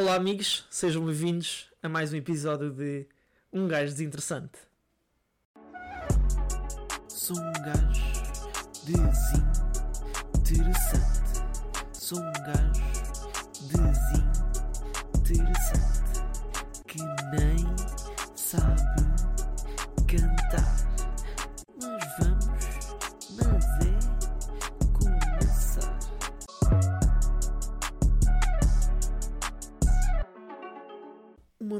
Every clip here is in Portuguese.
Olá, amigos, sejam bem-vindos a mais um episódio de Um Gajo Desinteressante. Sou um gajo desinteressante. Sou um gajo desinteressante que nem sabe cantar.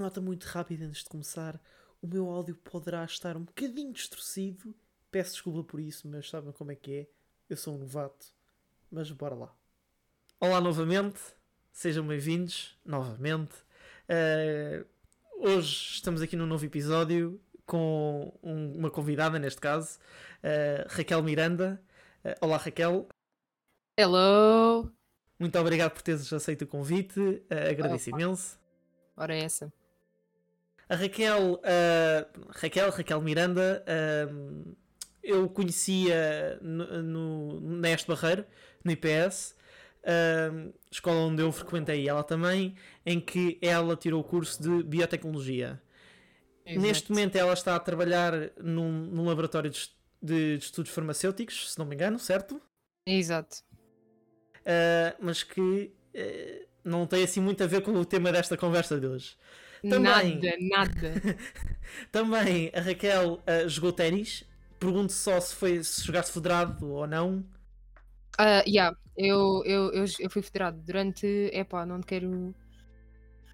Nota muito rápida antes de começar: o meu áudio poderá estar um bocadinho distorcido. Peço desculpa por isso, mas sabem como é que é. Eu sou um novato, mas bora lá. Olá novamente, sejam bem-vindos novamente. Eh, hoje estamos aqui num novo episódio com um- uma convidada, neste caso, eh, Raquel Miranda. Eh, olá, Raquel. Hello! Muito obrigado por teres aceito o convite. eh, agradeço Opa. imenso. Ora é essa. A Raquel, ah, Raquel, Raquel Miranda, ah, eu conhecia no, no, na Este Barreiro, no IPS, ah, escola onde eu frequentei ela também, em que ela tirou o curso de Biotecnologia. Neste Exato. momento ela está a trabalhar num, num laboratório de, est- de estudos farmacêuticos, se não me engano, certo? Exato. Ah, mas que eh, não tem assim muito a ver com o tema desta conversa de hoje. Também. Nada, nada. Também a Raquel ah, jogou ténis. Pergunto só se, foi, se jogaste federado ou não. Ah, yeah, eu, eu, eu, eu fui federado durante. Epá, não te quero.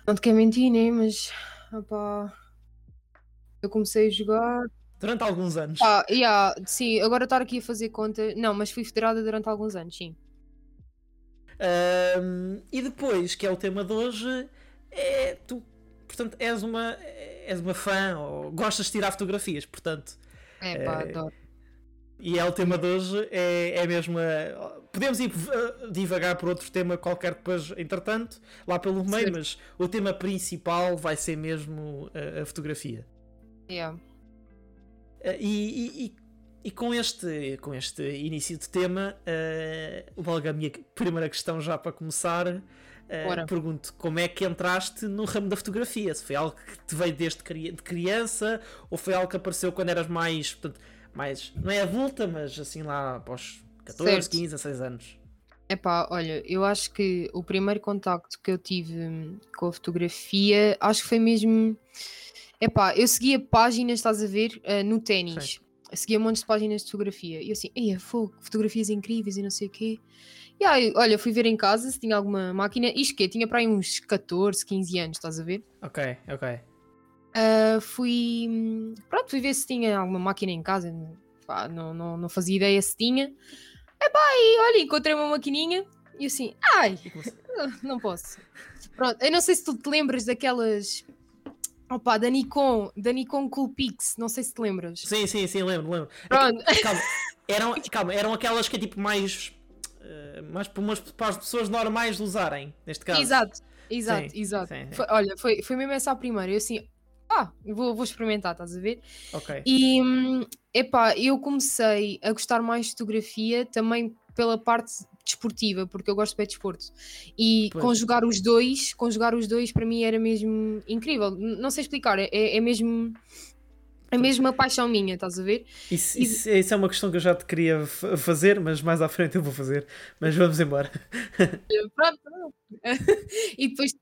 Não te quero mentir, né? Mas. Epá, eu comecei a jogar. Durante alguns anos. Ah, yeah, sim, agora estar aqui a fazer conta. Não, mas fui federada durante alguns anos, sim. Ahm, e depois, que é o tema de hoje, é tu, portanto, és uma, és uma fã ou gostas de tirar fotografias, portanto. Epá, Eh, adoro. E é o tema de hoje, é, é mesmo. a- podemos ir ah, divagar por outro tema qualquer depois, entretanto, lá pelo meio, Certo. mas o tema principal vai ser mesmo a, a fotografia. Yeah. E- e- e com, este, com este início de tema, uh, logo a minha primeira questão já para começar, uh, pergunto como é que entraste no ramo da fotografia? Se foi algo que te veio desde cri- de criança ou foi algo que apareceu quando eras mais, portanto, mais não é adulta, mas assim lá após 14, Certo. 15, 16 anos? Epá, olha, eu acho que o primeiro contacto que eu tive com a fotografia, acho que foi mesmo. Epá, eu seguia páginas, estás a ver, ah, no ténis. Seguia montes de páginas de fotografia. E eu assim, ei, fogo, fotografias incríveis e não sei o quê. E aí, olha, fui ver em casa se tinha alguma máquina. Isto que tinha para aí uns 14, 15 anos, estás a ver? Ok, ok. Ah, fui. Pronto, fui ver se tinha alguma máquina em casa. Pá, não, não, não fazia ideia se tinha. Epá, e olha, encontrei uma maquininha e assim, ai, não posso. Pronto, eu não sei se tu te lembras daquelas. Opa, da Nikon, da Nikon Coolpix, não sei se te lembras. Sim, sim, sim, lembro, lembro. Pronto, Calma, eram, calma, eram aquelas que é tipo mais. Uh, mais para, as pessoas normais usarem, neste caso. exato, exato, Sim, exato. sim, sim. Foi- olha, foi, foi mesmo essa a primeira. Eu assim, ah, vou, vou experimentar, estás a ver? Ok. E epá, eu comecei a gostar mais de fotografia também pela parte desportiva, porque eu gosto de desporto. E Pois. conjugar os dois, conjugar os dois para mim era mesmo incrível. Não sei explicar, é, é mesmo. É mesmo uma paixão minha, estás a ver? Isso, isso- isso é uma questão que eu já te queria fazer, mas mais à frente eu vou fazer. Mas vamos embora. Pronto. e depois,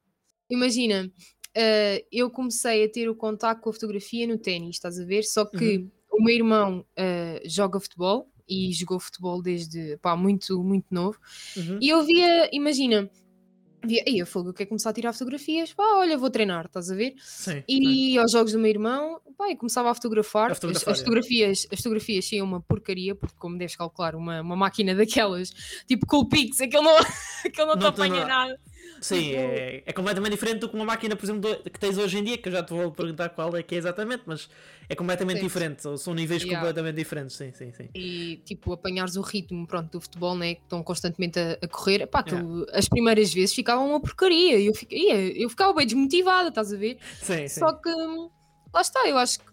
imagina, eh, eu comecei a ter o contacto com a fotografia no ténis, estás a ver? Só que o meu irmão eh, joga futebol e jogou futebol desde pá, muito, muito novo. Uhum. E eu via, imagina, via, aí a fogo, eu quero começar a tirar fotografias, pá, olha, vou treinar, estás a ver? Sim. sim. E aos jogos do meu irmão, pá, e começava a fotografar. A As- fotografar, as, é. fotografias, as fotografias tinham uma porcaria, porque como deves calcular, uma, uma máquina daquelas, tipo Coolpix, aquele não, aquele não Não te- apanha nada. Sim, é, é completamente diferente do que uma máquina, por exemplo, que tens hoje em dia, que eu já te vou perguntar qual é que é exatamente, mas é completamente Sim. diferente. São níveis Yeah. completamente diferentes. Sim, sim, sim. E tipo, apanhares o ritmo pronto, do futebol, né? Que estão constantemente a, a correr, pá, aquilo, as primeiras vezes ficava uma porcaria. e Eu, ia- eu ficava bem desmotivada, estás a ver? Sim, sim. Só que hum, lá está, eu acho que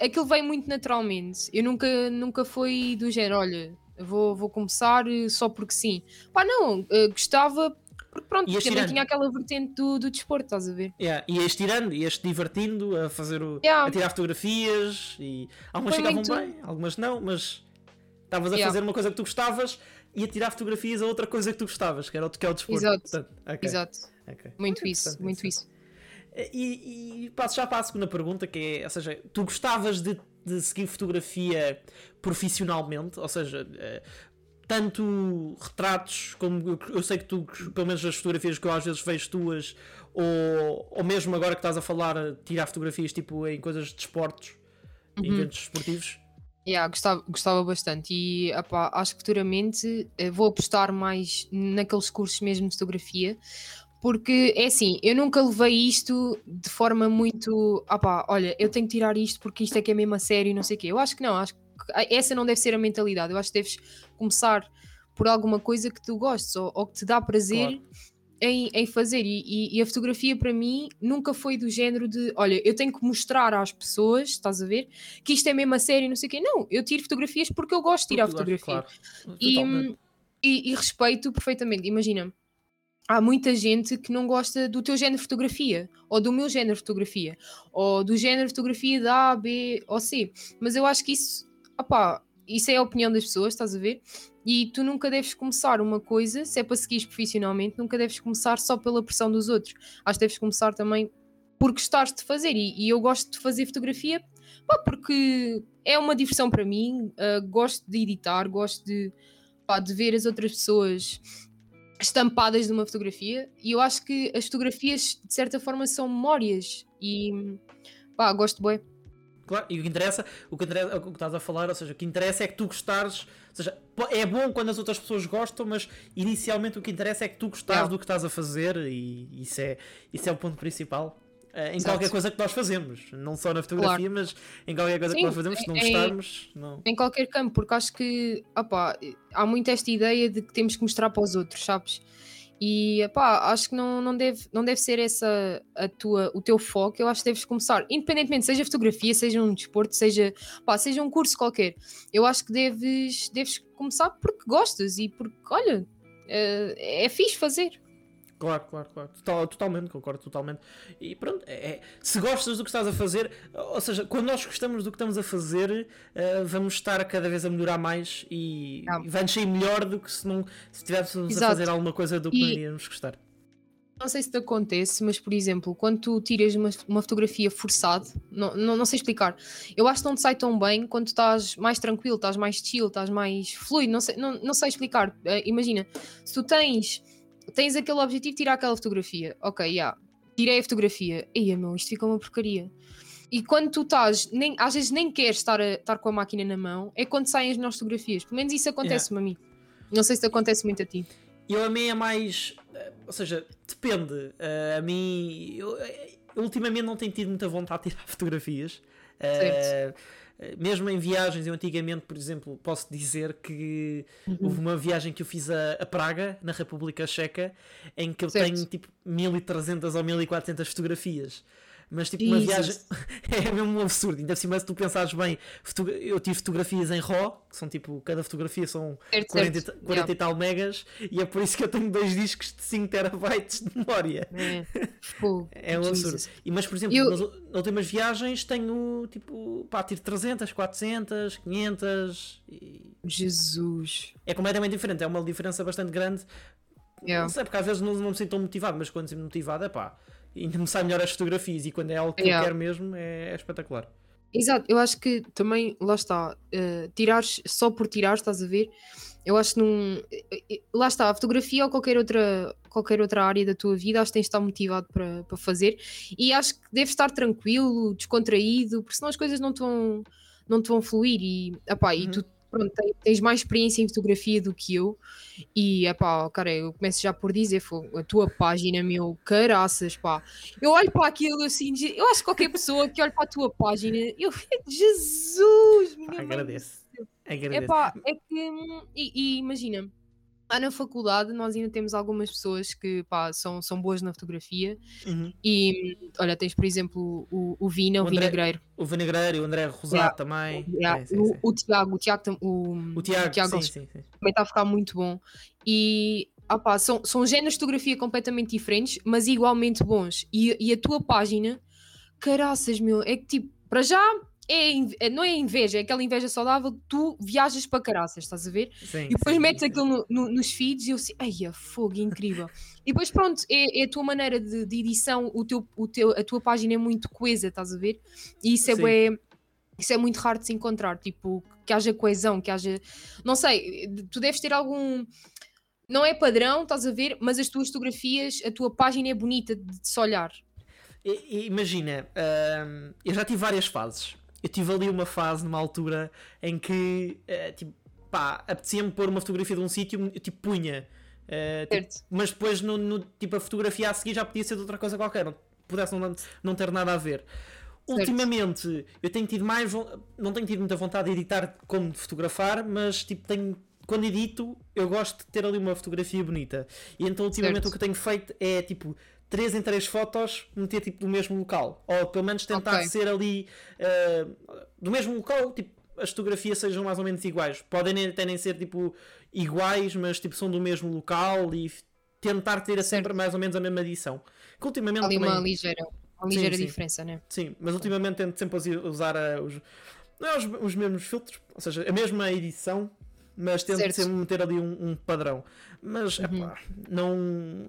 aquilo vem muito naturalmente. Eu nunca, nunca fui do género, olha, vou, vou começar eh, só porque sim. Pá, não, eh, gostava Porque pronto, também tirando. tinha aquela vertente do, do desporto, estás a ver? Yeah, ias tirando, ias divertindo a fazer o. Yeah. a tirar fotografias e algumas Foi ficavam muito- bem, algumas não, mas estavas a Yeah. fazer uma coisa que tu gostavas e a tirar fotografias a outra coisa que tu gostavas, que era o que é o desporto. Exato. Portanto, ok, Exato. ok. Muito isso, muito isso. E, e passo já para a segunda pergunta, que é, ou seja, tu gostavas de, de seguir fotografia profissionalmente, ou seja, eh, tanto retratos como eu, sei que tu, pelo menos as fotografias que eu às vezes vejo tuas, ou, ou mesmo agora que estás a falar, tirar fotografias tipo em coisas de esportes, Uhum. eventos esportivos. Yeah, gostava, gostava bastante e acho que futuramente eh, vou apostar mais naqueles cursos mesmo de fotografia, porque é assim, eu nunca levei isto de forma muito opá, olha, eu tenho que tirar isto porque isto é que é mesmo a sério não sei o quê. Eu acho que não, acho que essa não deve ser a mentalidade. Eu acho que deves começar por alguma coisa que tu gostes ou, ou que te dá prazer Claro. em, em fazer. E, e- e a fotografia para mim nunca foi do género de olha, eu tenho que mostrar às pessoas, estás a ver, que isto é mesmo a sério e não sei o quê. Não, eu tiro fotografias porque eu gosto de tirar fotografia. Claro, E, e- e respeito perfeitamente. Imagina, há muita gente que não gosta do teu género de fotografia, ou do meu género de fotografia, ou do género de fotografia da A, B ou C. Mas eu acho que isso, opá, isso é a opinião das pessoas, estás a ver? E tu nunca deves começar uma coisa, se é para seguires profissionalmente, nunca deves começar só pela pressão dos outros. Acho que deves começar também por gostares de fazer. E, e eu gosto de fazer fotografia pá, porque é uma diversão para mim. ah, gosto de editar, gosto de, pá, de ver as outras pessoas estampadas numa fotografia. E eu acho que as fotografias, de certa forma, são memórias. E pá, gosto bem. Claro, e o que interessa, o que interessa, é o que estás a falar, ou seja, o que interessa é que tu gostares, ou seja, é bom quando as outras pessoas gostam, mas inicialmente o que interessa é que tu gostares Yeah. do que estás a fazer e isso é, isso é o ponto principal. eh, em Exato. qualquer coisa que nós fazemos, não só na fotografia, mas em qualquer coisa que Sim, nós fazemos, se não em- gostarmos, não. Em qualquer campo, porque acho que opá, há muito esta ideia de que temos que mostrar para os outros, sabes? E opá, acho que não, não, deve, não deve ser essa a tua, o teu foco. Eu acho que deves começar, independentemente, seja fotografia, seja um desporto, seja, pá, seja um curso qualquer. Eu acho que deves, deves começar porque gostas e porque, olha, é, é fixe fazer. Claro, claro, claro. Total- totalmente, concordo totalmente. E pronto, é, é- se gostas do que estás a fazer, ou seja, quando nós gostamos do que estamos a fazer, eh, vamos estar cada vez a melhorar mais e, e vai-nos sair melhor do que se não se estivéssemos a fazer alguma coisa do que E- não iríamos gostar. Não sei se te acontece, mas por exemplo, quando tu tiras uma, uma fotografia forçada, não, não, não sei explicar, eu acho que não te sai tão bem quando estás mais tranquilo, estás mais chill, estás mais fluido, não sei, não, não sei explicar. Eh, imagina, se tu tens, tens aquele objetivo de tirar aquela fotografia, ok, já, tirei a fotografia, ia meu, isto fica uma porcaria. E quando tu estás, nem, às vezes nem queres estar, a- estar com a máquina na mão, é quando saem as nossas fotografias. Pelo menos isso acontece-me a mim. Não sei se te acontece muito a ti. Eu a mim é mais. eh, Ou seja, depende. Eh, a mim. Eu, eh, ultimamente não tenho tido muita vontade de tirar fotografias. Eh, eh, mesmo em viagens, eu antigamente, por exemplo, posso dizer que houve uma viagem que eu fiz a, a Praga, na República Checa, em que eu Certo. tenho tipo 1300 ou 1400 fotografias. Mas tipo, uma viagem Jesus. é mesmo um absurdo. Ainda por cima, se tu pensares bem, foto- eu tive fotografias em RAW, que são tipo, cada fotografia são Certo, 40, e certo. ta- 40 e tal megas, e é por isso que eu tenho dois discos de 5 terabytes de memória. É, É um absurdo. Jesus. E, mas, por exemplo, Eu- nas últimas viagens tenho tipo, pá, tiro 300, 400, 500. E Jesus. é completamente diferente. É uma diferença bastante grande. Yeah. Não sei, porque às vezes não, não me sinto tão motivado, mas quando me sinto motivado, é pá, ainda me sai melhor as fotografias. E quando é algo que Yeah. eu quero mesmo, é, é espetacular. Exato, eu acho que também, lá está, eh, tirares só por tirar, estás a ver? Eu acho que não. eh, eh, Lá está, a fotografia ou qualquer outra, qualquer outra área da tua vida, acho que tens de estar motivado para, para fazer e acho que deves estar tranquilo, descontraído, porque senão as coisas não te vão, não te vão fluir. E, epá, e Uhum. tu pronto, tens, mais experiência em fotografia do que eu. E, epá, cara, eu começo já por dizer, fogo, a tua página, meu, caraças, pá. Eu olho para aquilo assim, eu acho que qualquer pessoa que olhe para a tua página, eu Jesus, Pá, agradeço. Agradeço. Epá, é que, hum, e, e imagina, lá na faculdade nós ainda temos algumas pessoas que pá, são, são boas na fotografia Uhum. e olha, tens por exemplo o, o Vina, o, O André- Vinagreiro, O Vinagreiro, o André Rosado também. Yeah, Sim, sim, o, sim. o Tiago, o Tiago, o, O Tiago, sim, sim. também está a ficar muito bom. E ah pá, são, são géneros de fotografia completamente diferentes, mas igualmente bons. E, e a tua página, caraças, meu, é que tipo, para já é, é- não é inveja, é aquela inveja saudável, tu viajas para caraças, estás a ver? Sim, E depois sim, metes sim. aquilo no- no- nos feeds e eu assim, ai, a fogo, incrível. E depois pronto, é, é a tua maneira de, de edição, o teu, o teu, a tua página é muito coesa, estás a ver? E isso é, isso é muito raro de se encontrar, tipo, que haja coesão, que haja, não sei, tu deves ter algum, não é padrão, estás a ver, mas as tuas fotografias, a tua página é bonita de se olhar. Imagina, hum, eu já tive várias fases. Eu tive ali uma fase numa altura em que, eh, tipo, pá, apetecia-me pôr uma fotografia de um sítio, eu tipo punha. Eh, tipo, Certo. mas depois, no, no- tipo, a fotografia a seguir já podia ser de outra coisa qualquer, não, pudesse não, não ter nada a ver. Ultimamente, eu tenho tido mais, não tenho tido muita vontade de editar como de fotografar, mas tipo, tenho, quando edito, eu gosto de ter ali uma fotografia bonita. E então, ultimamente, Certo. o que eu tenho feito é tipo, 3 em 3 fotos, meter tipo do mesmo local, ou pelo menos tentar Ok. ser ali eh, do mesmo local, tipo, as fotografias sejam mais ou menos iguais. Podem nem- até nem ser tipo iguais, mas tipo, são do mesmo local e tentar ter sempre mais ou menos a mesma edição. Que ultimamente Ali também, uma ligeira, uma ligeira sim. diferença, né? Sim, mas ultimamente tento sempre usar a- os, não é os, os mesmos filtros, ou seja, a mesma edição, mas tento Certo. sempre meter ali um, um padrão. Mas, Uhum. epá, não.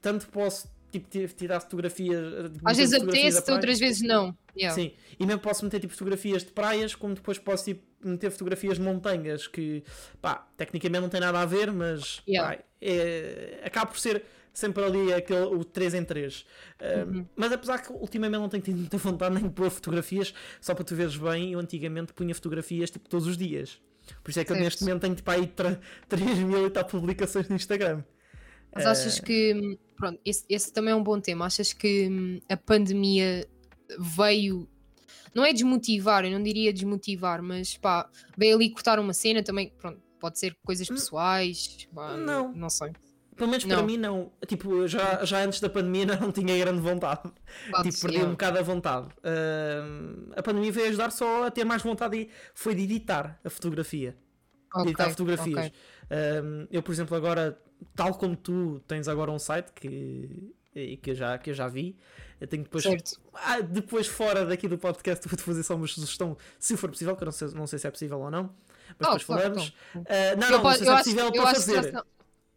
Tanto posso tipo, ti- tirar fotografias. meter Às vezes apetece, outras vezes não. Yeah. Sim, e mesmo posso meter tipo fotografias de praias, como depois posso tipo, meter fotografias de montanhas que, pá, tecnicamente não tem nada a ver, mas Yeah. pá, é, acaba por ser sempre ali aquele, o 3 em 3. Uhum. mas apesar que ultimamente não tenho tido muita vontade nem de pôr fotografias, só para tu veres bem, eu antigamente punha fotografias tipo todos os dias. Por isso é que eu Certo. neste momento tenho tipo aí 3 mil e tal publicações no Instagram. Mas achas que, pronto, esse, esse também é um bom tema. Achas que hum, a pandemia veio, não é desmotivar, eu não diria desmotivar, mas pá, veio ali cortar uma cena também, pronto, pode ser coisas pessoais, pá, não, Não. sei. Pelo menos para Não. mim não. Tipo, já, já antes da pandemia não tinha grande vontade. Pode tipo, ser, perdi um bocado a vontade. Ahm, a pandemia veio ajudar só a ter mais vontade e foi de editar a fotografia. De Ok, editar fotografias. ok. Ahm, eu, por exemplo, agora, tal como tu tens agora um site que, e que, eu, já, que eu já vi, eu tenho depois. Ah, depois, fora daqui do podcast, vou-te fazer só uma sugestão, se for possível, que eu não sei, não sei se é possível ou não. Mas Oh, depois claro, falamos. então. Ah, não, Eu não, não sei se é possível para fazer. Mas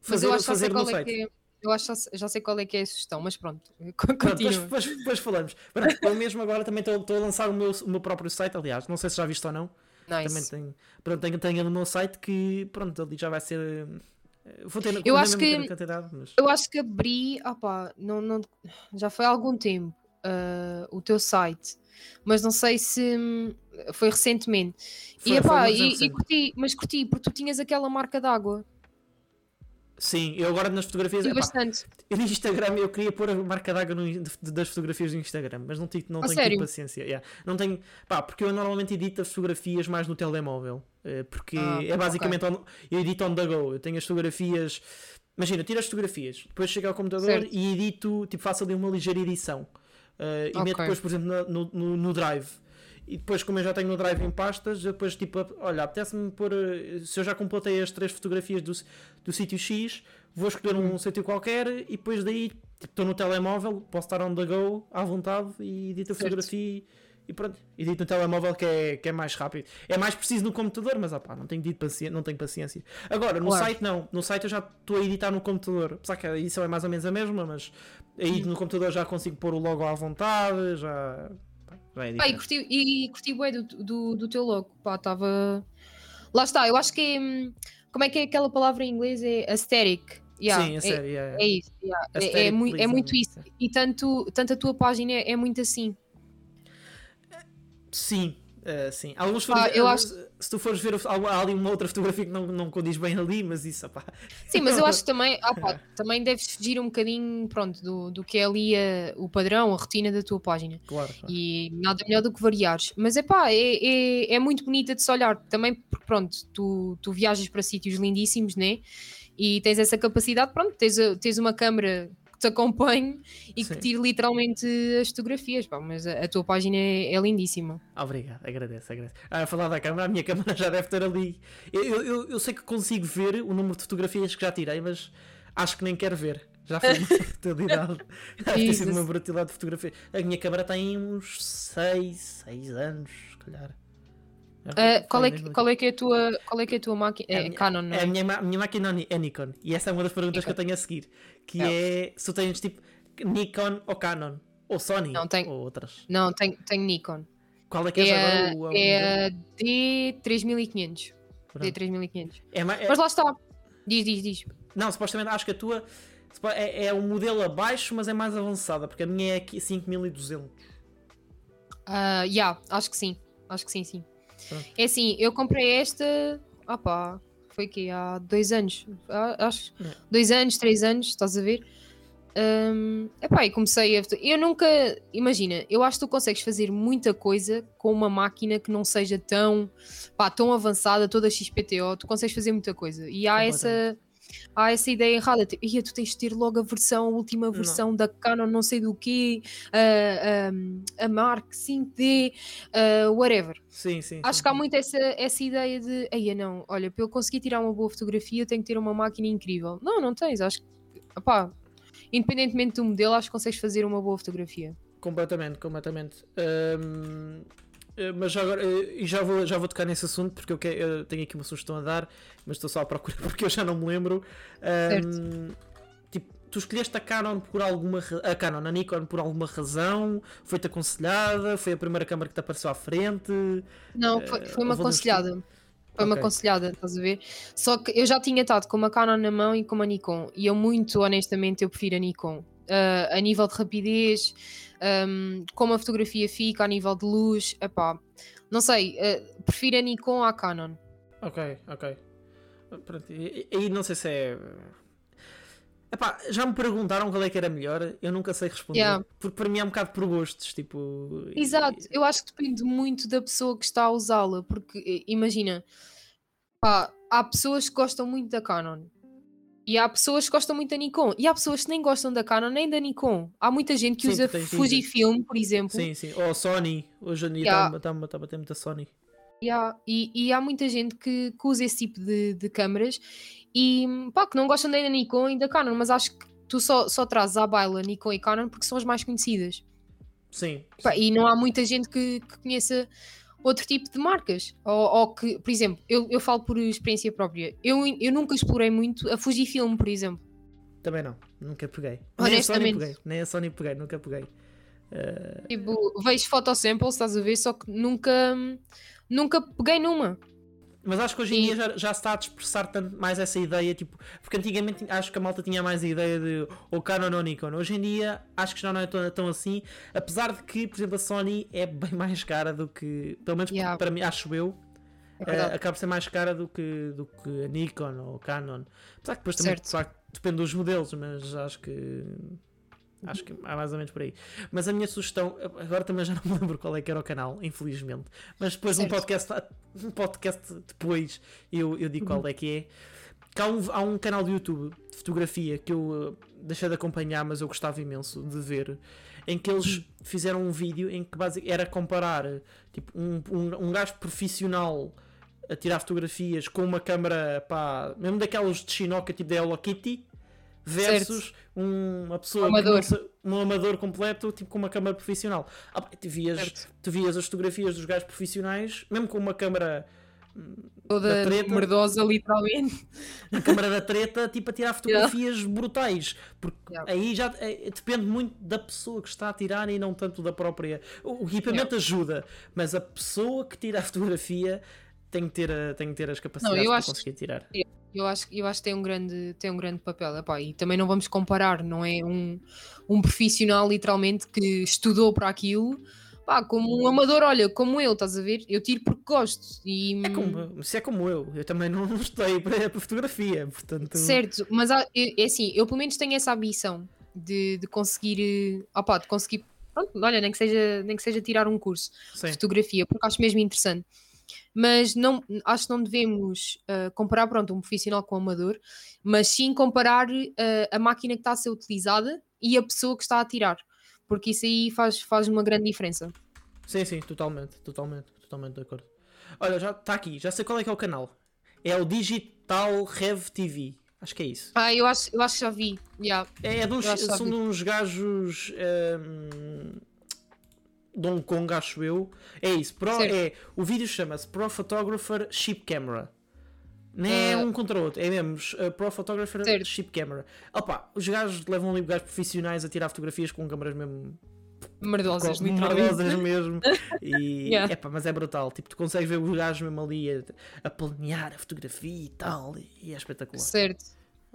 Fazer, eu fazer no é site. que é. Eu acho, já- sei qual é que é a sugestão, mas pronto, Pronto, depois, continua. depois, depois falamos. Pronto, eu mesmo agora também estou a lançar o meu, o meu próprio site, aliás, não sei se já viste ou não. Também Nice. tenho, pronto, tenho, tenho no meu site que pronto, ali já vai ser. Vou ter, Eu acho que- mas... Eu acho que abri, opá, não, não, já foi há algum tempo ah, o teu site, mas não sei se hum, foi recentemente. Foi- e, foi epá, muito e, e curti, mas curti, porque tu tinhas aquela marca d'água. Sim, eu agora nas fotografias. Epá, bastante. eu no Instagram eu queria pôr a marca d'água das fotografias do Instagram, mas não, não tenho sério? paciência. yeah. Não tenho, pá, porque eu normalmente edito as fotografias mais no telemóvel. eh, Porque Ah, é basicamente on- eu edito on the go. Eu tenho as fotografias. Imagina, eu tiro as fotografias, depois chego ao computador Certo. e edito, tipo, faço ali uma ligeira edição. Eh, e meto Ok. depois, por exemplo, no, no, no Drive. E depois, como eu já tenho no Drive em pastas, eu depois, tipo, olha, apetece-me pôr. eh, Se eu já completei as três fotografias do, do sítio X, vou escolher um sítio qualquer e depois daí tipo, estou no telemóvel, posso estar on the go à vontade e edito a fotografia e, e pronto. Edito no telemóvel que é, que é mais rápido. É mais preciso no computador, mas opá, não tenho, tido paciência, não tenho paciência. Agora, no Claro. site não. No site eu já estou a editar no computador. Apesar que a edição é mais ou menos a mesma, mas aí Hum. no computador já consigo pôr o logo à vontade, já. É e curti, e curti do, do, do teu logo. Pá, estava. Lá está, eu acho que é. hum, Como é que é aquela palavra em inglês? É aesthetic. Yeah, Sim, é é, sério. isso. yeah. É- É, Aesthetic mui- é muito isso. E tanto, tanto a tua página é muito assim. Sim, eh, sim. Alguns fotogra- eu alguns- Se tu fores ver, há ali uma outra fotografia que não, não condiz bem ali, mas isso, pá. Sim, mas eu acho que também, ah pá, também deves fugir um bocadinho pronto, do, do que é ali a- o padrão, a rotina da tua página. Claro. claro. E nada melhor do que variares. Mas é pá, é, é, é muito bonita de se olhar. Também porque, pronto, tu, tu viajas para sítios lindíssimos, né? E tens essa capacidade, pronto, tens, a- tens uma câmera que te acompanho e Sim. que tire literalmente as fotografias, pá, mas a, a tua página é, é lindíssima. Obrigado, agradeço, agradeço. Ah, a falar da câmera, a minha câmera já deve ter ali. Eu, eu, eu- sei que consigo ver o número de fotografias que já tirei, mas acho que nem quero ver. Já foi uma brutalidade. Deve ter sido uma brutalidade de fotografia. A minha câmera tem uns 6, 6 anos, se calhar. Ah, foi qual, é que, qual é que é a tua, qual é que é a tua máquina? É É, minha- Canon, não É é? a minha, ma- minha máquina é Nikon. E essa é uma das perguntas que eu tenho a seguir. Que é se tu tens tipo Nikon ou Canon. Ou Sony. Não, tem- Ou outras. Não, tenho, tenho Nikon. Qual é que É, a- agora? o- o é a D3500. Pronto. D3500. É é- Mas lá está. Diz, diz, diz. Não, supostamente acho que a tua é, é um modelo abaixo, mas é mais avançada, porque a minha é aqui 5200. Ah, yeah, acho que sim. Acho que sim, sim. É assim, eu comprei esta. Ah pá, foi que há dois anos. Acho. É. Dois anos, três anos, estás a ver? Um, epá, e comecei a. Eu nunca. Imagina, eu acho que tu consegues fazer muita coisa com uma máquina que não seja tão. Pá, tão avançada, toda XPTO. Tu consegues fazer muita coisa. E há essa. Há essa ideia errada, tipo, "Ia, tu tens de ter logo a versão, a última versão da Canon, não sei do quê, a, a, a Mark 5D, ah, whatever. Sim, sim. Acho sim, que há muito essa, essa ideia de, aí não, olha, para eu conseguir tirar uma boa fotografia, eu tenho que ter uma máquina incrível. Não, não tens, acho que, opá, independentemente do modelo, acho que consegues fazer uma boa fotografia. Completamente, completamente. Hum, mas já agora, eh, e já vou, já vou tocar nesse assunto porque eu, que- eu tenho aqui uma sugestão a dar, mas estou só à procura porque eu já não me lembro. Hum, tipo, tu escolheste a Canon por alguma a Canon, a Nikon por alguma razão? Foi-te aconselhada? Foi a primeira câmera que te apareceu à frente? Não, Eh, foi, foi uma um aconselhada. Foi uma Ok. aconselhada, estás a ver? Só que eu já tinha estado com uma Canon na mão e com uma Nikon. E eu, muito honestamente, eu prefiro a Nikon. Ah, a nível de rapidez, ahm, como a fotografia fica, a nível de luz, epá, não sei, ah, prefiro a Nikon à Canon. Ok, ok. Pronto, e, e- não sei se é. Epá, já me perguntaram qual é que era melhor, eu nunca sei responder. Yeah. Porque para mim é um bocado por gostos, tipo. Exato, eu acho que depende muito da pessoa que está a usá-la, porque eh, imagina, pá, há pessoas que gostam muito da Canon e há pessoas que gostam muito da Nikon e há pessoas que nem gostam da Canon nem da Nikon. Há muita gente que Sim, usa Fujifilm, por exemplo, Sim, sim. Ou Sony, hoje em dia Yeah. está a bater muita Sony. e, há, e, e há muita gente que, que usa esse tipo de, de câmaras e pá, que não gostam nem da Nikon nem da Canon, mas acho que tu só, só trazes à baila Nikon e Canon porque são as mais conhecidas. Sim. Pá, e não há muita gente que, que conheça outro tipo de marcas. Ou, ou que, por exemplo, eu, eu falo por experiência própria. Eu, eu nunca explorei muito a Fujifilm, por exemplo. Também não, nunca peguei. Nem a Sony Honestamente. peguei, nem a Sony peguei, nunca peguei. Eh, Tipo, vejo fotosamples, estás a ver? Só que nunca, nunca peguei numa. Mas acho que hoje em dia já, já se está a dispersar tanto mais essa ideia, tipo, porque antigamente acho que a malta tinha mais a ideia de ou Canon ou Nikon. Hoje em dia acho que já não é tão, tão assim, apesar de que, por exemplo, a Sony é bem mais cara do que, pelo menos Yeah. para mim, acho eu, É verdade. acaba por ser mais cara do que, do que a Nikon ou a Canon. Apesar que depois também Certo. depende dos modelos, mas acho que. Acho que é mais ou menos por aí. Mas a minha sugestão, agora também já não me lembro qual é que era o canal, infelizmente. Mas depois um podcast, um podcast depois eu, eu digo qual é que é. Que há, um, há um canal de YouTube de fotografia que eu uh, deixei de acompanhar, mas eu gostava imenso de ver, em que eles fizeram um vídeo em que basicamente era comparar tipo, um, um, um gajo profissional a tirar fotografias com uma câmera, pá, mesmo daquelas de Shinoka, tipo da Hello Kitty, versus um- uma pessoa, que Amador. não sa- um amador completo, tipo com uma câmera profissional. Ah, tu, vias, Certo. tu vias as fotografias dos gajos profissionais, mesmo com uma câmera Toda da treta. merdosa, literalmente. a câmara da treta, tipo a tirar fotografias brutais. Porque Yeah. aí já é, depende muito da pessoa que está a tirar e não tanto da própria. O, equipamento ajuda, mas a pessoa que tira a fotografia tem que ter, a- tem que ter as capacidades eu para acho- conseguir tirar. Eu acho, eu acho que tem um grande, tem um grande papel. Epá, e também não vamos comparar, não é um, um profissional literalmente que estudou para aquilo, pá, como um amador, olha, como eu, estás a ver? Eu tiro porque gosto. E, É como, se é como eu, eu também não estudei para, para fotografia, portanto. Certo, mas há- é assim, eu pelo menos tenho essa ambição de, de conseguir, eh, opá, de conseguir, pronto, olha, nem que seja, nem que seja tirar um curso Sim. de fotografia, porque acho mesmo interessante. Mas não, acho que não devemos ah, comparar, pronto, um profissional com um amador, mas sim comparar ah, a máquina que está a ser utilizada e a pessoa que está a tirar. Porque isso aí faz, faz uma grande diferença. Sim, sim, totalmente, totalmente, totalmente de acordo. Olha, já está aqui, já sei qual é que é o canal. É o Digital Rev TV. Acho que é isso. Ah, eu acho, eu acho que já vi. Yeah. É, é de uns, são vi. de uns gajos ehm, de Hong Kong, acho eu. É isso. Pro, Certo. é, o vídeo chama-se Pro Photographer Ship Camera. Não é Ah. um contra o outro, é mesmo uh, Pro Photographer Certo. Ship Camera. Opa, os gajos levam ali gajos profissionais a tirar fotografias com câmaras mesmo Merdosas, merdosas mesmo. E, Yeah. epá, mas é brutal. Tipo, tu consegues ver os gajos mesmo ali a, a planear a fotografia e tal. E é espetacular. Certo.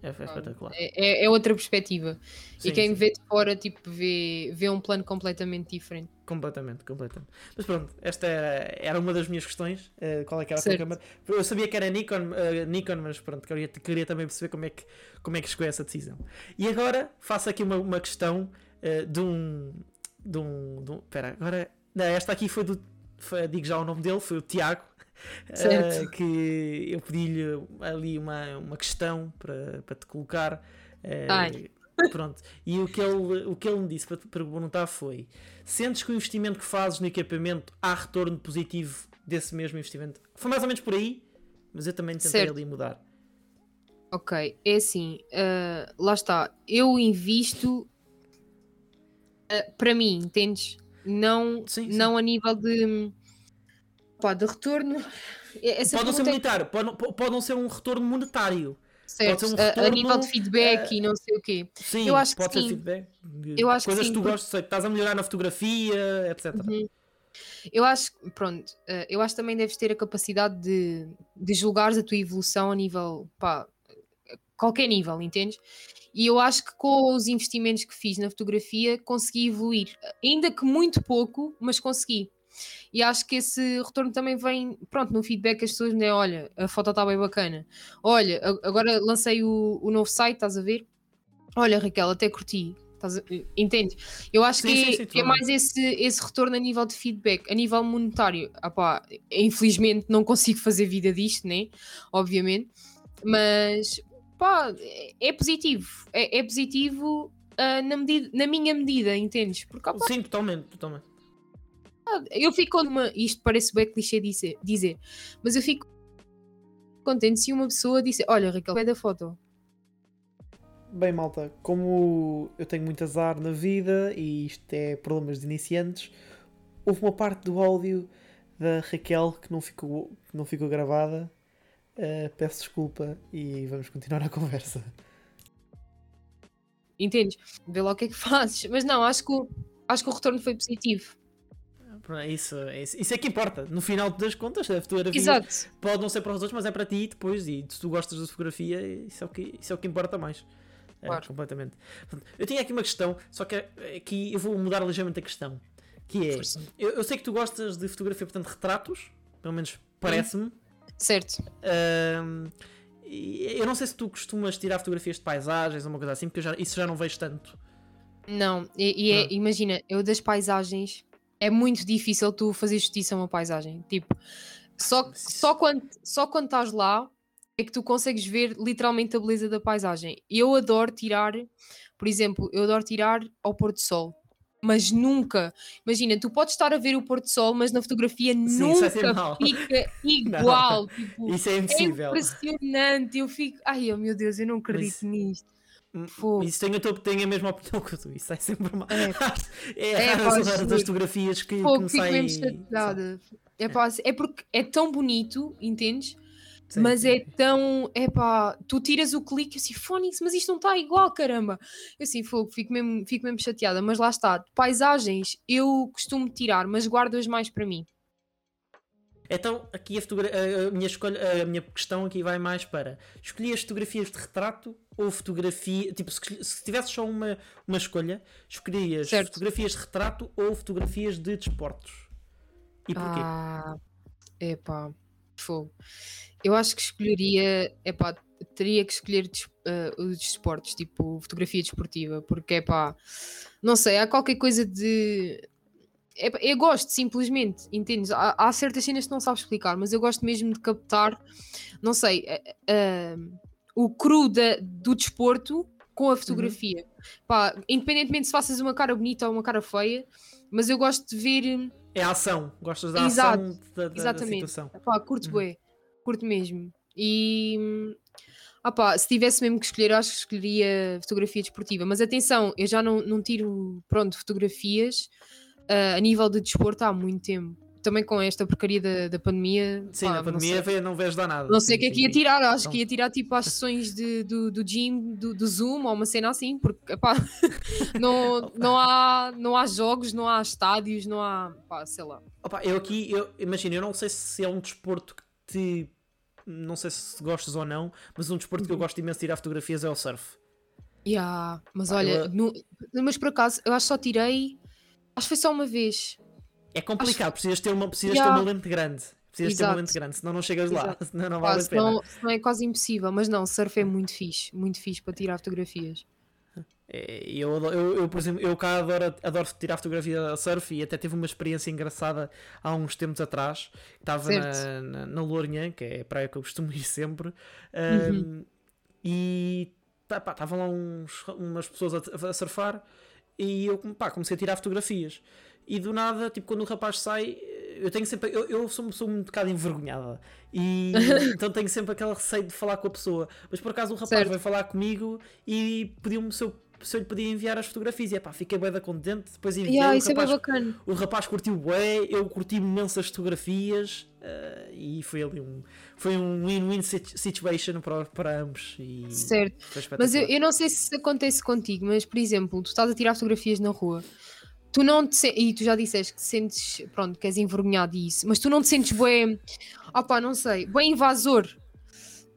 É, é espetacular. É, é- é outra perspectiva. Sim, e quem sim. vê de fora, tipo, vê, vê um plano completamente diferente. Completamente, completamente. Mas pronto, esta era, era uma das minhas questões. eh, qual é que era a Certo. câmera? Eu sabia que era Nikon, eh, Nikon mas pronto, queria, queria também perceber como é, que, como é que chegou a essa decisão. E agora faço aqui uma, uma questão eh, de um. De um. de um- Espera, agora. Não, esta aqui foi do. foi- digo já o nome dele, foi o Tiago. Certo. que eu pedi-lhe ali uma, uma questão para, para te colocar. Ai. Pronto, e o que ele, o que ele me disse para te perguntar foi: sentes que o investimento que fazes no equipamento há retorno positivo desse mesmo investimento? Foi mais ou menos por aí, mas eu também tentei Certo. ali mudar. Ok, é assim, ah, lá está. Eu invisto ah, para mim, entendes? Não, Sim, sim. não a nível de, pá, de retorno. É- Essa pode não ser pergunta é- monetário, pode, pode não ser um retorno monetário. Certo, um a- a, retorno, nível de feedback ah, e não sei o quê. Sim, Eu acho que pode ser sim. feedback. Eu acho que coisas sim, tu porque- gostas, sei, que estás a melhorar na fotografia, etc. Uhum. Eu acho, que- pronto, eh, eu acho que também deves ter a capacidade de, de julgares a tua evolução a nível, pá, qualquer nível, entendes? E eu acho que com os investimentos que fiz na fotografia consegui evoluir, ainda que muito pouco, mas consegui. E acho que esse retorno também vem, pronto, no feedback as pessoas me dão, olha, a foto está bem bacana. Olha, agora lancei o, o novo site, estás a ver? Olha, Raquel, até curti. Estás a- Entende? Eu acho Sim, que, sim, é- sim, que é mais esse, esse retorno a nível de feedback, a nível monetário. Ah pá, infelizmente não consigo fazer vida disto, né? Obviamente, mas pá, é- é positivo. É, é positivo ah, na, medida, na minha medida, entendes? Porque ah pá, Sim, totalmente, totalmente. Eu fico numa. Isto parece bem clichê dizer, dizer, mas eu fico contente se uma pessoa disser: Olha, Raquel, é da foto. Bem, malta, como eu tenho muito azar na vida e isto é problemas de iniciantes, houve uma parte do áudio da Raquel que não ficou, que não ficou gravada. Uh, peço desculpa e vamos continuar a conversa. Entendes? Vê lá o que é que fazes. Mas não, acho que o, acho que o retorno foi positivo. Pronto, Isso, isso, isso é que importa. No final das contas, a fotografia Exato. pode não ser para os outros, mas é para ti depois. E se tu gostas da fotografia, isso é o que, isso é o que importa mais. É, Claro. completamente. Portanto, Eu tinha aqui uma questão, só que aqui eu vou mudar ligeiramente a questão. Que é, eu, eu sei que tu gostas de fotografia, portanto, retratos, pelo menos parece-me. Certo. Eu não sei se tu costumas tirar fotografias de paisagens ou uma coisa assim, porque já- isso já não vejo tanto. Não, e, e é- Ah. imagina, eu das paisagens é muito difícil tu fazer justiça a uma paisagem. Tipo, só, só, quando, só quando estás lá é que tu consegues ver literalmente a beleza da paisagem. Eu adoro tirar, por exemplo, eu adoro tirar ao pôr do sol. Mas nunca, imagina, tu podes estar a ver o pôr do sol, mas na fotografia ser nunca fica igual. Tipo, Isso é é impossível. impressionante. Eu fico, ai oh, meu Deus, eu não acredito Mas- nisto. Fogo. Isso a tua- tenho a mesma opinião que tu. Isso é sempre mal. É. É, É, pá, as das fotografias que, que Fogo, me mesmo chateada. É, pá, é porque é tão bonito, entendes? Sim, mas sim. é tão. É pá, tu tiras o clique assim, Fónix, mas isto não está igual, caramba. Eu assim, fogo, fico mesmo, fico mesmo chateada. Mas lá está, paisagens eu costumo tirar, mas guardo-as mais para mim. Então, aqui a, a- a minha escolha, a minha questão aqui vai mais para escolhi as fotografias de retrato ou fotografia. Tipo, se, se tivesse só uma, uma escolha, escolhias Certo. fotografias de retrato ou fotografias de desportos. E porquê? Ah, é pá, fogo. Eu acho que escolheria, é pá, teria que escolher eh, os desportos, tipo fotografia desportiva, porque é pá, não sei, há qualquer coisa de. eu gosto simplesmente, entendes? Há, há certas cenas que não sabes explicar, mas eu gosto mesmo de captar, não sei, eh, o cru da- do desporto com a fotografia. Pá, independentemente se faças uma cara bonita ou uma cara feia, mas eu gosto de ver. É a ação. Gostas da Exato, ação da, da, da exatamente. situação. Pá, curto Uhum. bué, curto mesmo. E hum, ah pá, se tivesse mesmo que escolher, eu acho que escolheria fotografia desportiva. Mas atenção, eu já não, não tiro pronto, fotografias ah, a nível de desporto há muito tempo. Também com esta porcaria da, da pandemia. Sim, pá, não pandemia sei. não vês dar nada. Não sei o que é que ia tirar, acho que ia tirar tipo as sessões de, do, do gym, do, do Zoom ou uma cena assim, porque epá, não, não, há, não há jogos, não há estádios, não há, pá, sei lá. Opa, eu aqui, eu, imagina, eu não sei se é um desporto que te. Não sei se gostas ou não, mas um desporto Uhum. que eu gosto imenso de tirar fotografias é o surf. Yeah, mas Pá, olha, eu- no- mas por acaso, eu acho que só tirei, acho que foi só uma vez. É complicado, precisas ter uma, precisas Yeah. ter uma lente grande. Precisas ter uma Exato. lente grande, senão não chegas lá. Exato. Senão não vale a pena. senão, senão é quase impossível, mas não, surf é muito fixe, muito fixe para tirar fotografias. É, Eu, eu, eu, por exemplo, eu cá adoro, adoro tirar fotografia a surf e até tive uma experiência engraçada há uns tempos atrás. Estava na, Certo. na, na Lourinhã, que é a praia que eu costumo ir sempre, Uhum. um, e tá, pá, estavam lá uns, umas pessoas a, a surfar e eu pá, comecei a tirar fotografias. E do nada, tipo, quando o rapaz sai, eu tenho sempre. Eu, eu sou uma pessoa um bocado envergonhada. E então tenho sempre aquele receio de falar com a pessoa. Mas por acaso o rapaz Certo. veio falar comigo e pediu-me se eu, se eu lhe podia enviar as fotografias. E pá, fiquei bem da contente. Depois enviei. Yeah, o, é rapaz, bacana. o rapaz curtiu bué, eu curti imensas fotografias. eh, e foi ali um. Foi um win-win sit- situation para, para ambos. Certo. Mas eu, eu não sei se acontece contigo, mas por exemplo, tu estás a tirar fotografias na rua, tu não te e tu já disseste que te sentes, pronto, que és envergonhado disso, mas tu não te sentes bem, ah pá, não sei, bem invasor.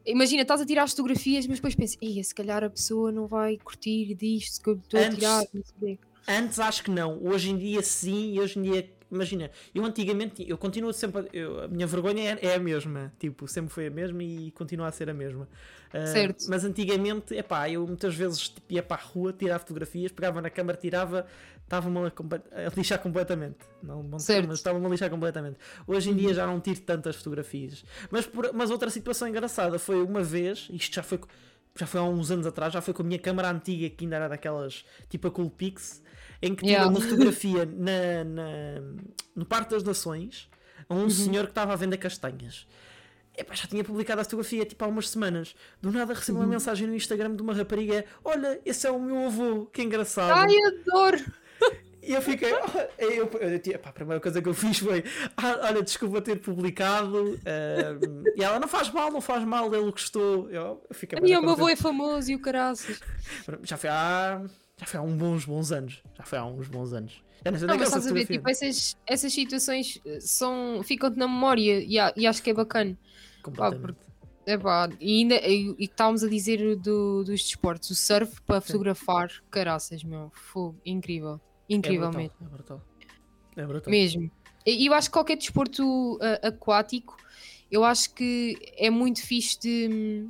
Imagina, estás a tirar as fotografias, mas depois pensas, "Ei, se calhar a pessoa não vai curtir disto que eu estou a tirar, não sei o quê." Antes acho que não, hoje em dia sim, e hoje em dia, imagina, eu antigamente, eu continuo sempre, a- eu- a minha vergonha é, é a mesma, tipo, sempre foi a mesma e continua a ser a mesma. Certo. Mas antigamente, epá, eu muitas vezes tipo, ia para a rua tirar fotografias, pegava na câmara, tirava, estava-me a, a lixar completamente. Não, não Certo. mas estava-me a lixar completamente. Hoje em dia já não tiro tantas fotografias. Mas, por, mas outra situação engraçada foi uma vez, isto já foi, já foi há uns anos atrás, já foi com a minha câmara antiga, que ainda era daquelas tipo a Coolpix, em que tirei Yeah. uma fotografia na, na- no Parque das Nações a Uhum. um senhor que estava a vender castanhas. Epá, já tinha publicado a fotografia tipo há umas semanas. Do nada recebo Uhum. uma mensagem no Instagram de uma rapariga: Olha, esse é o meu avô, que engraçado. Ai, adoro! E eu fiquei, "Ah", eu, eu, eu, epá, a primeira coisa que eu fiz foi, "Ah, olha, desculpa ter publicado. ahm", e ela, não faz mal, não faz mal, ele gostou. Eu, eu fiquei E o meu avô é famoso e o caraças. Já foi há, já foi há uns bons, anos. Já foi há uns bons anos. Não Não, é mas estás a ver, tipo, essas, essas situações eh, são, ficam-te na memória e, e acho que é bacana. Completamente. É pá, e ainda e, e estávamos a dizer do, dos desportos, o surf para fotografar, caraças, meu, fogo, incrível, É incrível brutal, mesmo, é brutal. É brutal. mesmo. E eu acho que qualquer desporto ah, aquático, eu acho que é muito fixe de,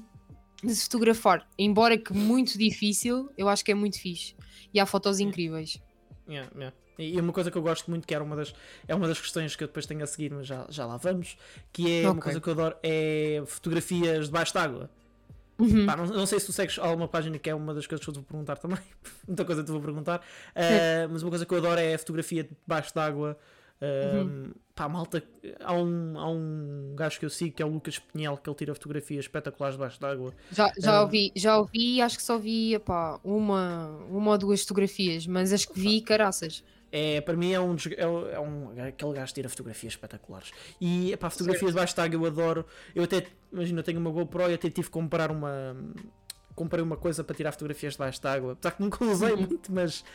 de se fotografar, embora que muito difícil, eu acho que é muito fixe. E há fotos incríveis. Yeah, yeah. E uma coisa que eu gosto muito, que era uma das, é uma das questões que eu depois tenho a seguir, mas já, já lá vamos, que é uma Ok. coisa que eu adoro, é fotografias debaixo d'água. Uhum. Pá, não, não sei se tu segues alguma página que é uma das coisas que eu te vou perguntar também. Muita coisa te vou perguntar. Uh, mas uma coisa que eu adoro é a fotografia debaixo d'água. Uh, Uhum. Pá, malta. Há um, há um gajo que eu sigo que é o Lucas Pinhel, que ele tira fotografias espetaculares debaixo d'água. Já, já Ah. ouvi, já ouvi, acho que só vi epá, uma, uma ou duas fotografias, mas as que vi, caraças. É, para mim é um, dos- é, um- é um aquele gajo que tira fotografias espetaculares. E pá, fotografias debaixo d'água eu adoro. Eu até, imagina, eu tenho uma GoPro e até tive que comprar uma. Comprei uma coisa para tirar fotografias debaixo d'água. Apesar que nunca usei muito, mas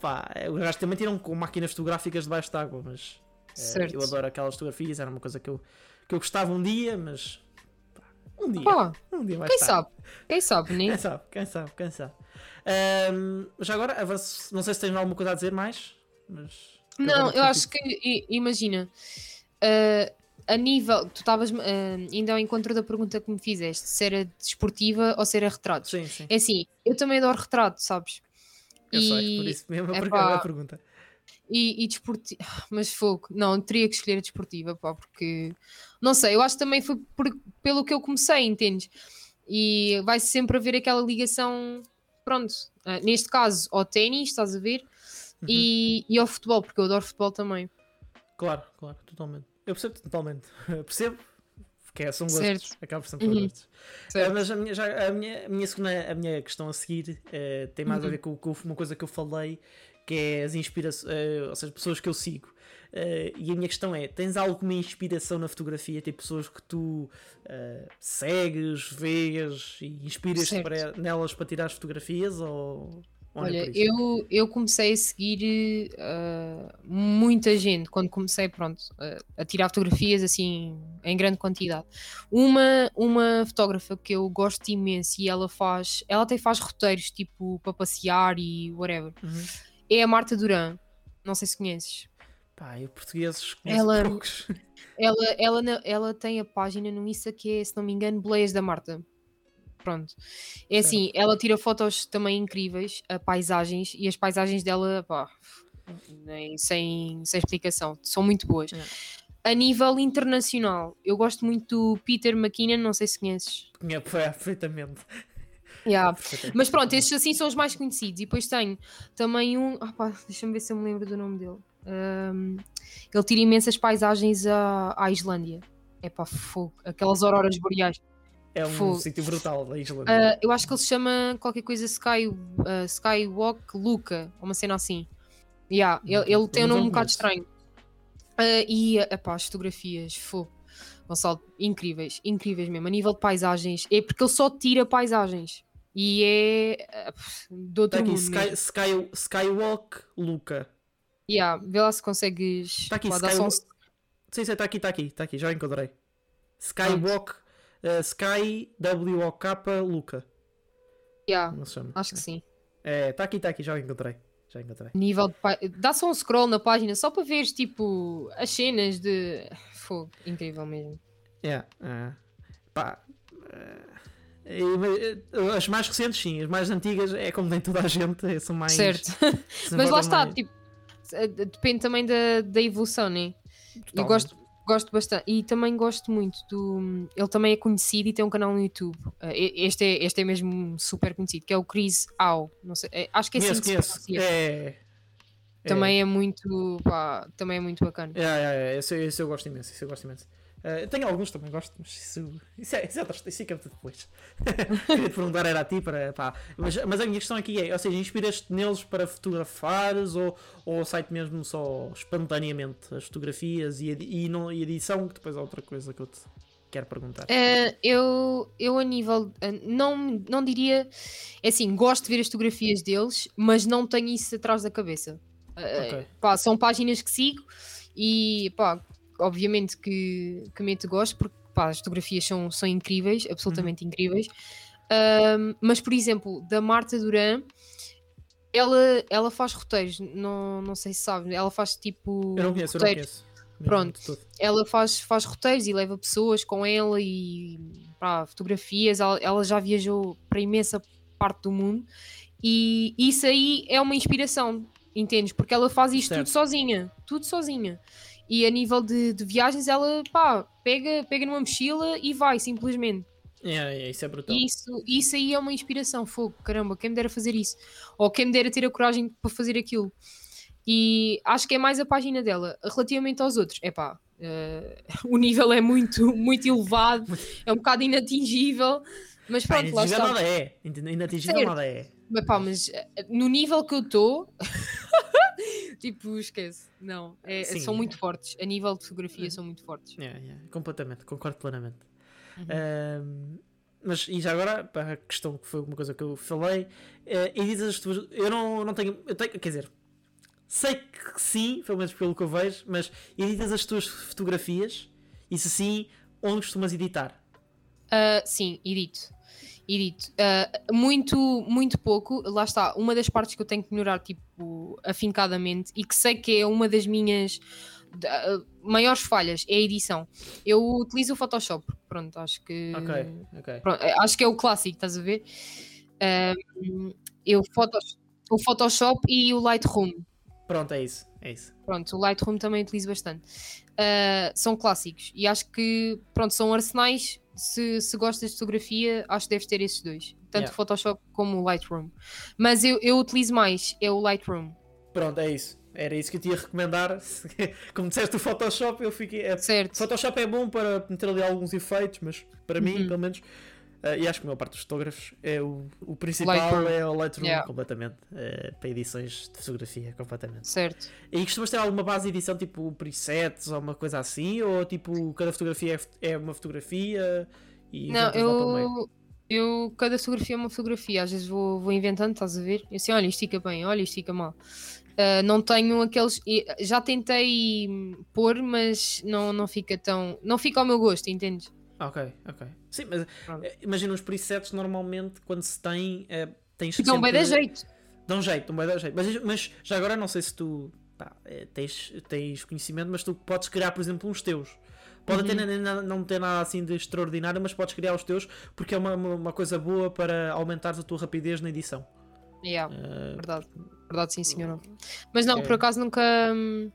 pá, os gajos também tiram com máquinas fotográficas debaixo d'água. Mas eh, Certo. eu adoro aquelas fotografias. Era uma coisa que eu, que eu gostava um dia, mas pá, um dia. Pá, um dia mais quem tarde. sabe? Quem sabe, Quem né? sabe, quem sabe, quem sabe. Ahm, já agora, avanço- não sei se tens alguma coisa a dizer mais. Mas Não, eu acho que, imagina, ah, a nível, tu estavas ah, ainda ao encontro da pergunta que me fizeste, se era desportiva ou se era retratos. Sim, sim. É assim, eu também adoro retrato, sabes? Eu sei, por isso mesmo pergunta- a pergunta. E, e desportiva, mas fogo, não, teria que escolher a desportiva, pá, porque não sei, eu acho que também foi por- pelo que eu comecei, entendes? E vai sempre haver aquela ligação pronto, ah, neste caso ao ténis, estás a ver? Uhum. E, e ao futebol, porque eu adoro futebol também. Claro, claro, totalmente. Eu percebo totalmente. percebo, porque é, são gostos. Certo. Acaba por ser Uhum. gostos. Ah, mas a minha, já, a, minha, a minha segunda a minha questão a seguir eh, tem mais a Uhum. ver com, com uma coisa que eu falei, que é as inspirações, ou seja, pessoas que eu sigo. Eh, e a minha questão é: tens alguma inspiração na fotografia? Tem pessoas que tu eh, segues, vês e inspiras para, nelas para tirar as fotografias? Ou, Olha, eu, eu comecei a seguir ah, muita gente quando comecei, pronto, ah, a tirar fotografias assim em grande quantidade. Uma, uma fotógrafa que eu gosto imenso e ela faz, ela até faz roteiros tipo para passear e whatever, Uhum. é a Marta Duran. Não sei se conheces. Pá, eu portugueses Ela- poucos. Ela, ela, na- ela tem a página no Insta que é, se não me engano, Boleias da Marta. Pronto. É assim, ela tira fotos também incríveis, a paisagens, e as paisagens dela, pá, nem, sem, sem explicação, são muito boas. É. A nível internacional, eu gosto muito do Peter McKinnon, não sei se conheces. Conheço perfeitamente. Yeah. Mas pronto, estes assim são os mais conhecidos. E depois tenho também um. Ah pá, deixa-me ver se eu me lembro do nome dele. Ahm, ele tira imensas paisagens à, à Islândia. É pá, fogo. Aquelas auroras boreais. É um sítio brutal da Islândia. Ah, eu acho que ele se chama qualquer coisa Sky, ah, Skywalk Luca, uma cena assim. Yeah, ele, ele tem um nome um bocado estranho. Ah, e epá, as fotografias, fogo. Gonçalo, incríveis, incríveis mesmo. A nível de paisagens, é porque ele só tira paisagens. E é do outro Está aqui, mundo. Sky. Sky, Skywalk Luca. Yeah, vê lá se consegues. Está aqui, só um- Skywalk. Sim, sim, está aqui, está aqui, está aqui, já encontrei. Skywalk, Sky WOK Luca. Yeah, Como se chama? acho que sim. É, está aqui, está aqui, já encontrei. Já encontrei. Nível pa- Dá só um scroll na página só para ver tipo as cenas de fogo. Incrível mesmo. Yeah, é. Pá. eh, as mais recentes, sim, as mais antigas é como tem toda a gente, são mais. Certo. Mas lá está, mais. tipo, depende também da, da evolução, né? Eu Totalmente. gosto, gosto bastante. E também gosto muito do. Ele também é conhecido e tem um canal no YouTube. Eh, Este é, este é mesmo super conhecido, que é o Chris Au. Não sei, eh, acho que é assim que pronuncia. É. Também é muito. Pá, também é muito bacana. É, é, é, esse, esse eu gosto imenso, esse eu gosto imenso. Eh, tenho alguns também gosto, mas isso, isso, é, isso, é, isso para depois. Queria te perguntar, era a ti, para, pá. Mas, mas a minha questão aqui é: ou seja, inspiras-te neles para fotografares ou, ou sai-te mesmo só espontaneamente as fotografias e, e, não, e edição, que depois é outra coisa que eu te quero perguntar. Eh, eu, eu, a nível. eh, não, não diria. É assim, gosto de ver as fotografias deles, mas não tenho isso atrás da cabeça. Eh, Ok. pá, são páginas que sigo e, pá, obviamente que, que meto gosto, porque pá, as fotografias são, são incríveis, absolutamente Uhum. incríveis. Ahm, mas, por exemplo, da Marta Duran. Ela, ela faz roteiros, não, não sei se sabe, ela faz tipo Eu não conheço, eu não roteiros conheço. Pronto. ela faz, faz roteiros e leva pessoas com ela e pá, fotografias. Ela, ela já viajou para imensa parte do mundo e isso aí é uma inspiração, entendes? Porque ela faz isto Certo. tudo sozinha, tudo sozinha. E a nível de, de viagens, ela pá, pega, pega numa mochila e vai simplesmente. É, é, isso é brutal. Isso, isso aí é uma inspiração, fogo, caramba, quem me dera fazer isso? Ou quem me dera ter a coragem para fazer aquilo? E acho que é mais a página dela. Relativamente aos outros, é pá, o nível é muito, muito elevado, é um bocado inatingível, mas pronto, lá está. nada é. Ina- Inatingível nada é. Mas pá, mas eh, no nível que eu estou, tipo, esquece, não, é- Sim. são muito fortes, a nível de fotografia são muito fortes. É, é, completamente, concordo plenamente. Uhum. Ahm, mas e já agora, para a questão que foi uma coisa que eu falei, eh, e dizes as tuas. Eu não, não tenho, eu tenho. Quer dizer, sei que sim, pelo menos pelo que eu vejo, mas editas as tuas fotografias e se sim, onde costumas editar? Ah, sim, edito. Edito. Ah, muito, muito pouco. Lá está. Uma das partes que eu tenho que melhorar, tipo, afincadamente, e que sei que é uma das minhas ah, maiores falhas, é a edição. Eu utilizo o Photoshop. Pronto, acho que. Ok, ok. Pronto, eh, acho que é o clássico, estás a ver? Ah, eu Photoshop, o Photoshop e o Lightroom. Pronto, é isso. É isso. Pronto, o Lightroom também utilizo bastante. Uh, são clássicos e acho que pronto, são arsenais. Se, se gostas de fotografia, acho que deves ter esses dois. tanto Yeah. o Photoshop como o Lightroom. Mas eu, eu utilizo mais, é o Lightroom. Pronto, é isso. Era isso que eu te ia recomendar. Como disseste o Photoshop, eu fiquei. é- Certo. Photoshop é bom para meter ali alguns efeitos, mas para mim, Uhum. pelo menos, eh, e acho que a maior parte dos fotógrafos, é o, o principal Lightroom. é o Lightroom Yeah. completamente. eh, para edições de fotografia, completamente. Certo. E costumas ter alguma base de edição, tipo presets ou uma coisa assim? Ou tipo, cada fotografia é, é uma fotografia e Não, eu, eu. Cada fotografia é uma fotografia. Às vezes vou, vou inventando, estás a ver? Eu assim, olha, isto fica bem, olha, isto fica mal. Ah, não tenho aqueles. Já tentei pôr, mas não, não fica tão. Não fica ao meu gosto, entendes? Ok, ok. Sim, mas Pronto. eh, imagina os presets normalmente quando se tem. eh, tens Ficam bem sempre- da jeito. Dá um jeito, não vai dar jeito. Mas, mas já agora não sei se tu pá, eh, tens, tens conhecimento, mas tu podes criar, por exemplo, uns teus. Pode até Uhum. nem- não ter nada assim de extraordinário, mas podes criar os teus porque é uma, uma, coisa boa para aumentares a tua rapidez na edição. Yeah, Eh, verdade. Verdade, sim, senhora. Mas não, É. por acaso nunca. hum,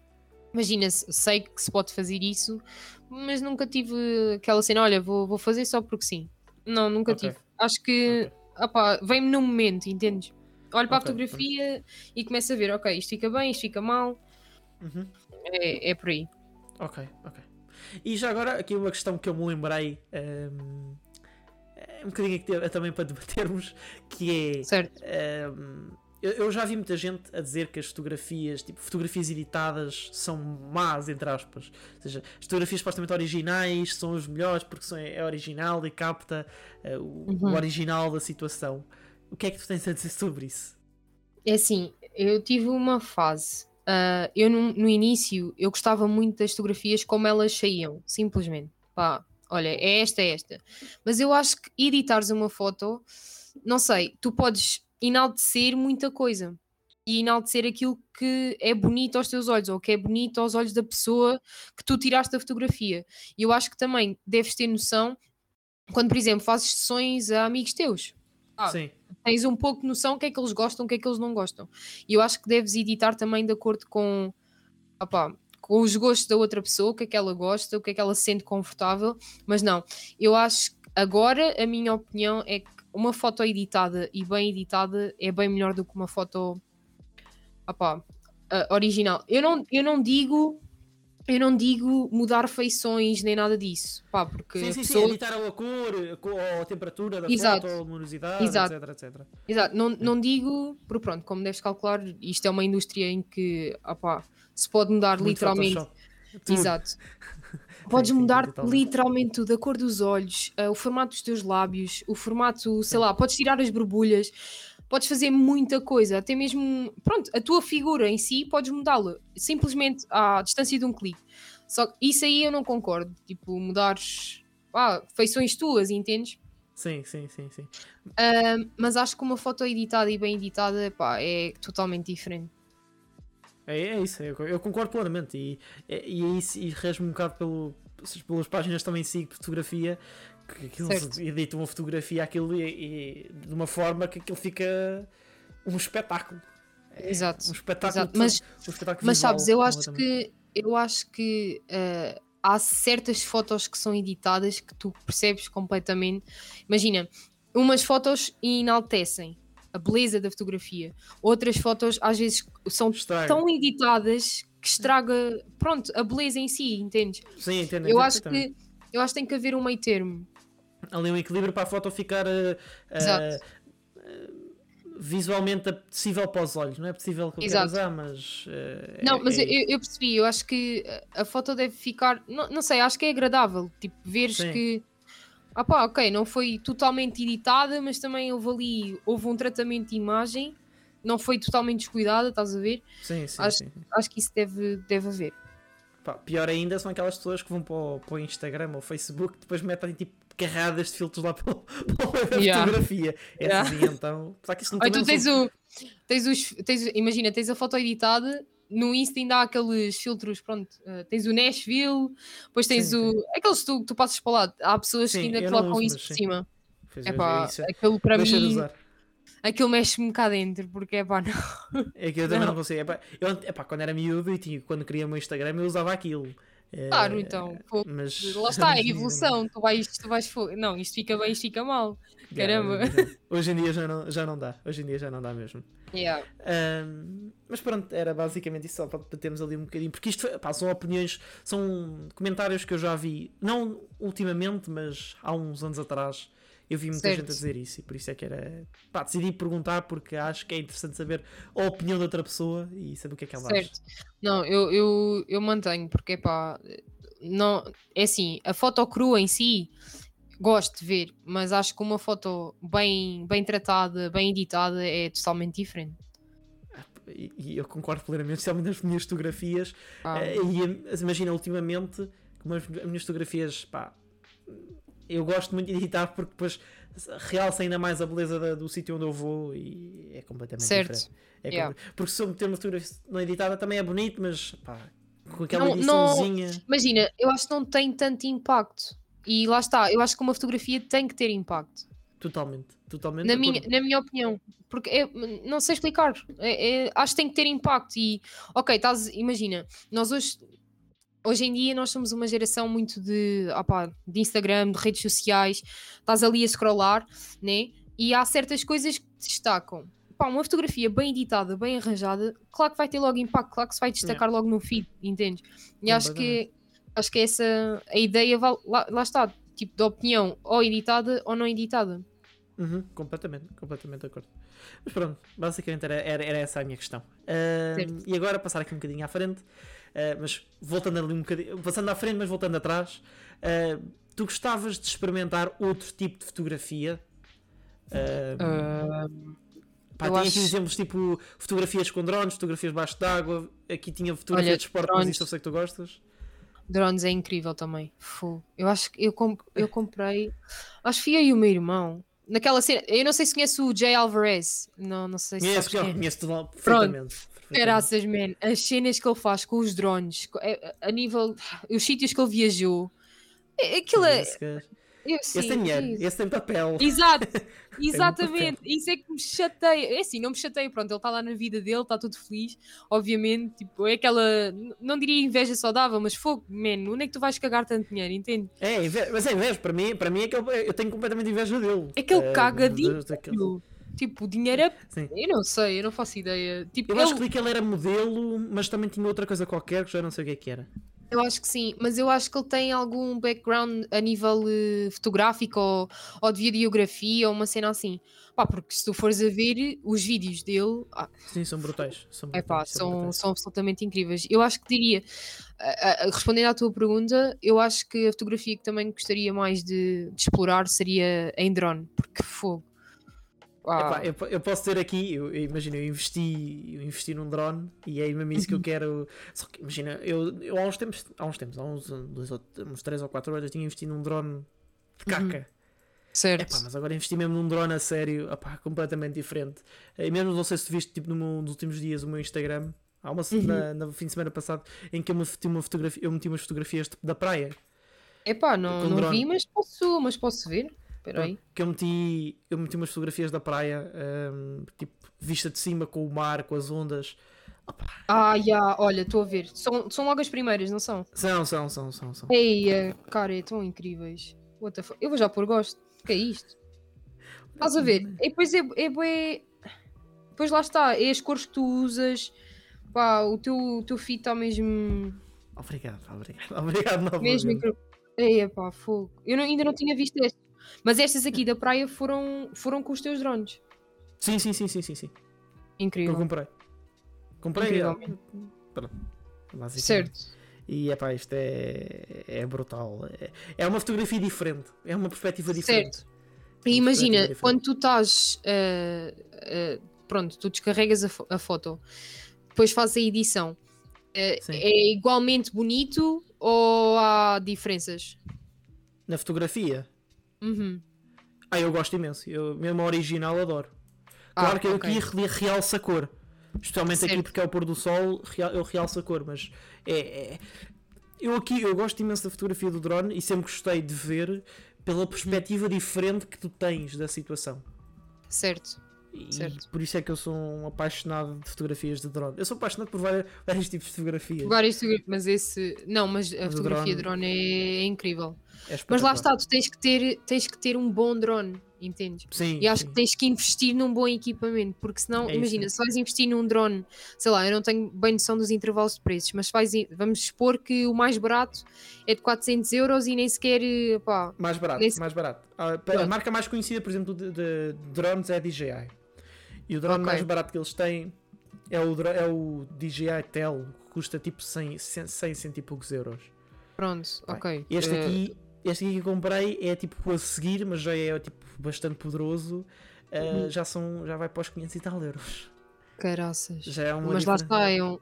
Imagina, se- sei que se pode fazer isso, mas nunca tive aquela cena, olha, vou, vou fazer só porque sim. Não, nunca Ok. tive. Acho que Ok. opá, vem-me no momento, entendes? Olho para Ok, a fotografia e começo a ver, ok, isto fica bem, isto fica mal. uhum. É, é por aí. Ok, ok. E já agora, aqui uma questão que eu me lembrei, ehm, é um bocadinho também para debatermos, que é. Certo. ehm, eu, eu já vi muita gente a dizer que as fotografias, tipo, fotografias editadas são más, entre aspas. Ou seja, as fotografias supostamente originais são as melhores porque são, é original e capta eh, o, o Uhum. original da situação. O que é que tu tens a dizer sobre isso? É assim, eu tive uma fase. ah, eu no, no início eu gostava muito das fotografias como elas saíam, simplesmente. Pá, olha, é esta, é esta. Mas eu acho que editares uma foto, não sei, tu podes enaltecer muita coisa. E enaltecer aquilo que é bonito aos teus olhos, ou que é bonito aos olhos da pessoa que tu tiraste da fotografia. E eu acho que também deves ter noção quando, por exemplo, fazes sessões a amigos teus. Ah, Sim, tens um pouco de noção o que é que eles gostam, o que é que eles não gostam. E eu acho que deves editar também de acordo com, opá, com os gostos da outra pessoa, o que é que ela gosta, o que é que ela se sente confortável. Mas não, eu acho que agora a minha opinião é que uma foto editada e bem editada é bem melhor do que uma foto opá, ah, original. Eu não, eu não digo. Eu não digo mudar feições nem nada disso, pá, porque sim, sim, sim, pessoa- editar a cor, a cor, a temperatura da Exato. foto, a luminosidade, Exato. etc, etc. Exato, não, não digo, porque pronto, como deves calcular, isto é uma indústria em que opá, se pode mudar Muito literalmente. Photoshop. Exato. Podes sim, mudar totalmente. literalmente tudo, a cor dos olhos, eh, o formato dos teus lábios, o formato, sei lá, podes tirar as borbulhas, podes fazer muita coisa, até mesmo, pronto, a tua figura em si podes mudá-la, simplesmente à distância de um clique. Só que isso aí eu não concordo, tipo, mudares, ah, feições tuas, entendes? Sim, sim, sim, sim. Ahm, mas acho que uma foto editada e bem editada pá, é totalmente diferente. É, é isso, eu, eu concordo plenamente. E, é- e é isso, e rege-me um bocado pelo, pelas páginas também sigo fotografia, que aquilo edita uma fotografia aquilo e, e de uma forma que aquilo fica um espetáculo. É Exato, Um espetáculo, exato. Mas- um espetáculo Mas visual, sabes, eu acho que eu acho que eh, há certas fotos que são editadas que tu percebes completamente. Imagina, umas fotos enaltecem a beleza da fotografia, outras fotos às vezes são Estraga. tão editadas que estraga, pronto, a beleza em si, entendes? Sim, entendo, Eu acho que eu acho que tem que haver um meio termo. Ali um equilíbrio para a foto ficar Exato. eh, visualmente apetecível para os olhos. Não é possível que eu Exato. usar, mas. eh, Não, é- mas é eu, eu percebi, eu acho que a foto deve ficar, não, não sei, acho que é agradável, tipo, veres Sim. que, ah pá, ok, não foi totalmente editada, mas também houve ali, houve um tratamento de imagem, não foi totalmente descuidada, estás a ver? Sim, sim, acho- sim. Acho que isso deve, deve haver. Pá, pior ainda são aquelas pessoas que vão para o, para o Instagram ou Facebook depois metem tipo carradas de filtros lá para, da Yeah. fotografia. Yeah. Essas aí então. Apesar que isso não também tu tens são- o, tens os, tens, imagina, tens a foto editada, no Insta ainda há aqueles filtros, pronto, eh, tens o Nashville, depois tens Sim, o, aqueles que tu, que tu passas para lá, há pessoas Sim, que ainda colocam uso, isso por sim. cima. É é, pá, é- aquilo para deixa de mim, usar. Aquilo mexe-me cá dentro, porque é pá, não. É que eu também não, Não. consigo. Epá, eu, epá, quando era miúdo e tinha, quando queria o meu Instagram eu usava aquilo. Eh, Claro, então. pô, mas, lá está, é evolução. Tu vais, tu vais. Não, isto fica bem, isto fica mal. Caramba. Hoje em dia já não, já não dá. Hoje em dia já não dá mesmo. Yeah. Ahm, mas pronto, era basicamente isso, só para debatermos ali um bocadinho, porque isto pá, são opiniões, são comentários que eu já vi, não ultimamente, mas há uns anos atrás. Eu vi muita Certo. gente a dizer isso e por isso é que era. Pá, decidi perguntar porque acho que é interessante saber a opinião da outra pessoa e saber o que é que ela acha. Certo. Não, eu, eu, eu mantenho, porque pá, não, é assim, a foto crua em si gosto de ver, mas acho que uma foto bem, bem tratada, bem editada é totalmente diferente. E, e eu concordo plenamente, especialmente nas minhas fotografias. Ah, Eh, e imagina, ultimamente, como as minhas fotografias, pá, eu gosto muito de editar porque depois realça ainda mais a beleza da- do sítio onde eu vou e é completamente Certo. diferente. É Yeah. Porque se eu meter uma fotografia não editada também é bonito, mas pá, com aquela Não- não- ediçãozinha. Imagina, eu acho que não tem tanto impacto. E lá está, eu acho que uma fotografia tem que ter impacto. Totalmente, totalmente. Na minha, na minha opinião. Porque é- não sei explicar. É- é- acho que tem que ter impacto. E, ok, estás, imagina, nós hoje, hoje em dia nós somos uma geração muito de, opá, de Instagram, de redes sociais. Estás ali a scrollar, né? E há certas coisas que destacam. Pá, uma fotografia bem editada, bem arranjada, claro que vai ter logo impacto, claro que se vai destacar logo no feed, entendes? E acho que, acho que essa a ideia, lá, lá está, tipo de opinião, ou editada ou não editada. Uhum, completamente, completamente de acordo. Mas pronto, basicamente era, era, era essa a minha questão. Certo. e agora passar aqui um bocadinho à frente, ah, mas voltando ali um bocadinho, passando à frente, mas voltando atrás, ah, tu gostavas de experimentar outro tipo de fotografia? Ah, pá, tem aqui acho- exemplos tipo fotografias com drones, fotografias debaixo d'água, aqui tinha fotografia Olha, de esporte, mas isso eu sei que tu gostas. Drones é incrível também. Fu. Eu acho que eu, com- eu comprei. Acho que fui eu e o meu irmão. Naquela cena. Eu não sei se conhece o Jay Alvarez. Não, não sei se Conheço, quem é. conheço perfeitamente. Graças, man. As cenas que ele faz com os drones, é- a nível. Os sítios que ele viajou. é- Aquilo é. Esse eu tem dinheiro, esse tem papel. Exato, papel. exatamente. Isso é que me chateia. É assim, não me chateia. Pronto, ele está lá na vida dele, está tudo feliz. Obviamente, tipo, é aquela. Não diria inveja saudável, mas fogo, man, onde é que tu vais cagar tanto dinheiro, entende? É, mas é inveja, para mim, para mim é que ele- eu tenho completamente inveja dele. É que ele Eh, caga de- daquele- Tipo, o dinheiro é. Sim. Eu não sei, eu não faço ideia. Tipo, Eu acho que li que ele era modelo, mas também tinha outra coisa qualquer que já não sei o que é que era. eu acho que sim, mas eu acho que ele tem algum background a nível eh, fotográfico ou, ou de videografia ou uma cena assim. Pá, porque se tu fores a ver os vídeos dele, ah, Sim, são brutais. São, É pá, brutais, são, brutais. são absolutamente incríveis. Eu acho que diria, a- a- respondendo à tua pergunta, eu acho que a fotografia que também gostaria mais de, de explorar seria em drone, porque fogo. Epá, eu, eu posso ter aqui, eu, eu imagino, eu investi, eu investi num drone e é mesmo isso que eu Uhum. quero. Só que imagina, eu, eu há uns tempos, há uns tempos, há uns, dois, uns 3 ou 4 anos, eu tinha investido num drone de caca. certo. Epá, mas agora investi mesmo num drone a sério, completamente diferente. E mesmo não sei se tu viste tipo, no meu- nos últimos dias o meu Instagram. Há uma Uhum. na, no fim de semana passado em que eu meti uma fotografia, eu meti umas fotografias tipo, da praia. Epá, não, não drone. vi, mas posso, mas posso ver. Espera aí. Que eu meti, eu meti umas fotografias da praia, hum, tipo, vista de cima com o mar, com as ondas. Opa, Ah, já, olha, estou a ver. São, são logo as primeiras, não são? são, são, são, são, são. Ei, cara, é tão incríveis. What the fuck? Eu vou já pôr gosto. O que é isto? Estás a ver? E depois é, é bué- Depois lá está, é as cores que tu usas. Pá, o teu, o teu feed está mesmo. Obrigado, obrigado, obrigado novamente. Mesmo. Ei, pá, fogo. Eu não- ainda não tinha visto estas. Mas estas aqui da praia foram, foram com os teus drones. Sim, sim, sim, sim, sim, sim. Que eu Incrível. comprei. Comprei. Incrivelmente. Pronto. Certo. E epá, isto é, é brutal. É, é uma fotografia diferente. É uma perspectiva diferente. Certo. É E imagina, quando tu estás. eh, eh, pronto, tu descarregas a, fo- a foto, depois fazes a edição. Sim. é igualmente bonito ou há diferenças? Na fotografia. Uhum. Ah, eu gosto imenso. Eu, mesmo a original adoro. Claro Ah, que eu ok. aqui re- realço a cor. Especialmente aqui porque é o pôr do sol, real- eu realço a cor, mas é, é- Eu aqui eu gosto imenso da fotografia do drone e sempre gostei de ver pela perspectiva diferente que tu tens da situação. Certo. E Certo. por isso é que eu sou um apaixonado de fotografias de drone. Eu sou apaixonado por vários, vários tipos de fotografias. Várias fotografias, mas esse. Não, mas a fotografia de drone- drone é, é incrível. É Mas lá está, tu tens que ter, tens que ter um bom drone, entendes? Sim, E acho sim. que tens que investir num bom equipamento, porque senão, É isso. imagina, se vais investir num drone, sei lá, eu não tenho bem noção dos intervalos de preços, mas vais, vamos supor que o mais barato é de 400 euros e nem sequer, pá, Mais barato, Nesse- mais barato. Ah, A marca mais conhecida, por exemplo, de, de drones é a DJI. E o drone Ok. mais barato que eles têm é o, é o DJI Tel, que custa tipo 100, 100, 100 cento e poucos euros. pronto, Bem, ok. Este Eh, aqui, este aqui que eu comprei é tipo a seguir, mas já é tipo bastante poderoso. Uhum. já, são, já vai para os 500 e tal euros. Caraças. Já é uma Mas lá está, é um,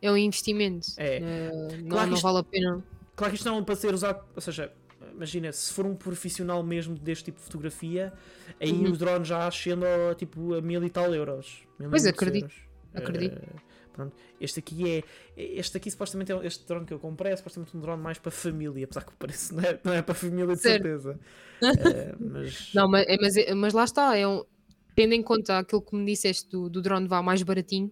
é um investimento. É. Eh, não, Claro que não isto- vale a pena. Claro que isto não é para ser usado, ou seja, imagina, se for um profissional mesmo deste tipo de fotografia, aí Uhum. o drone já ascende a, tipo, a mil e tal euros. Mil Pois, acredito, euros. acredito. Eh, pronto. Este aqui é. Este aqui supostamente é este drone que eu comprei, é supostamente um drone mais para família, apesar que parece não é, não é para família de Certo. certeza. Eh, mas Não, mas, é- mas, mas lá está, é um, tendo em conta aquilo que me disseste do, do drone vá mais baratinho,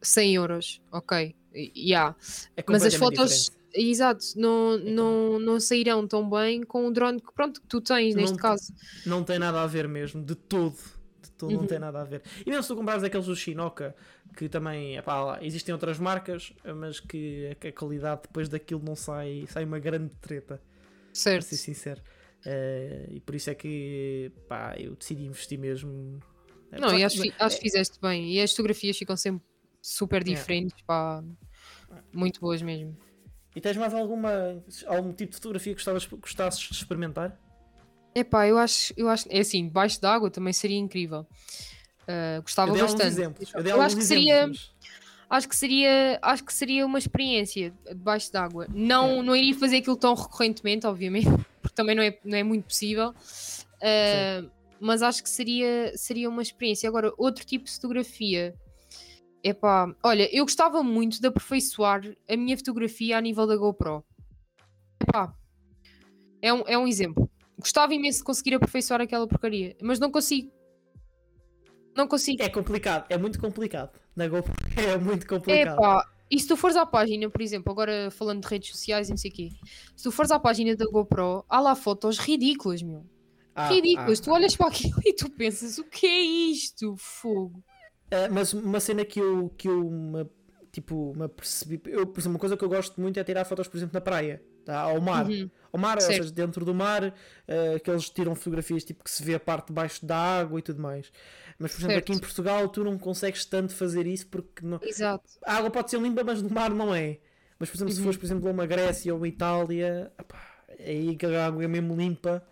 100 euros, ok. Yeah. é Mas as fotos, diferente. Exato, não, não, não sairão tão bem com o drone que, pronto, que tu tens neste Não- caso. Não tem nada a ver mesmo, de todo. De todo não Uhum. tem nada a ver. E mesmo se tu comprares aqueles do Shinoka, que também, epá, existem outras marcas, mas que a, qualidade depois daquilo não sai, sai uma grande treta, para Certo. ser sincero. Eh, e por isso é que pá, eu decidi investir mesmo. Não, Apesar e que- acho, fi- acho que fizeste bem. E as fotografias ficam sempre super diferentes, pá, muito boas mesmo. E tens mais alguma, algum tipo de fotografia que gostavas, gostasses de experimentar? Epá, eu acho, eu acho, é assim, debaixo d'água também seria incrível. Ah, gostava eu bastante. exemplos. Eu, Eu acho que exemplos, seria- Acho que seria, acho que seria uma experiência debaixo d'água. Não, não iria fazer aquilo tão recorrentemente, obviamente, porque também não é, não é muito possível. Ah, mas acho que seria, seria uma experiência. Agora, outro tipo de fotografia. Epá, olha, eu gostava muito de aperfeiçoar a minha fotografia a nível da GoPro. Epá, é um, é um exemplo. Gostava imenso de conseguir aperfeiçoar aquela porcaria, mas não consigo. Não consigo. É complicado, é muito complicado. Na GoPro é muito complicado. Epá, e se tu fores à página, por exemplo, agora falando de redes sociais e não sei o quê, se tu fores à página da GoPro, há lá fotos ridículas, meu. Ah, ridículas. ah, Tu olhas para aquilo e tu pensas, o que é isto? Fogo. Ah, mas uma cena que eu, que eu me, tipo, me apercebi. Eu, por exemplo, uma coisa que eu gosto muito é tirar fotos, por exemplo, na praia, tá? ao mar. Uhum. Ao mar, ou Certo. seja, dentro do mar, ah, que eles tiram fotografias tipo que se vê a parte de baixo da água e tudo mais. Mas, por exemplo, aqui em Certo. Portugal tu não consegues tanto fazer isso porque não- Exato. a água pode ser limpa, mas no mar não é. Mas, por exemplo, se Uhum. fores, por exemplo, a uma Grécia ou uma Itália, opá, aí que a água é mesmo limpa.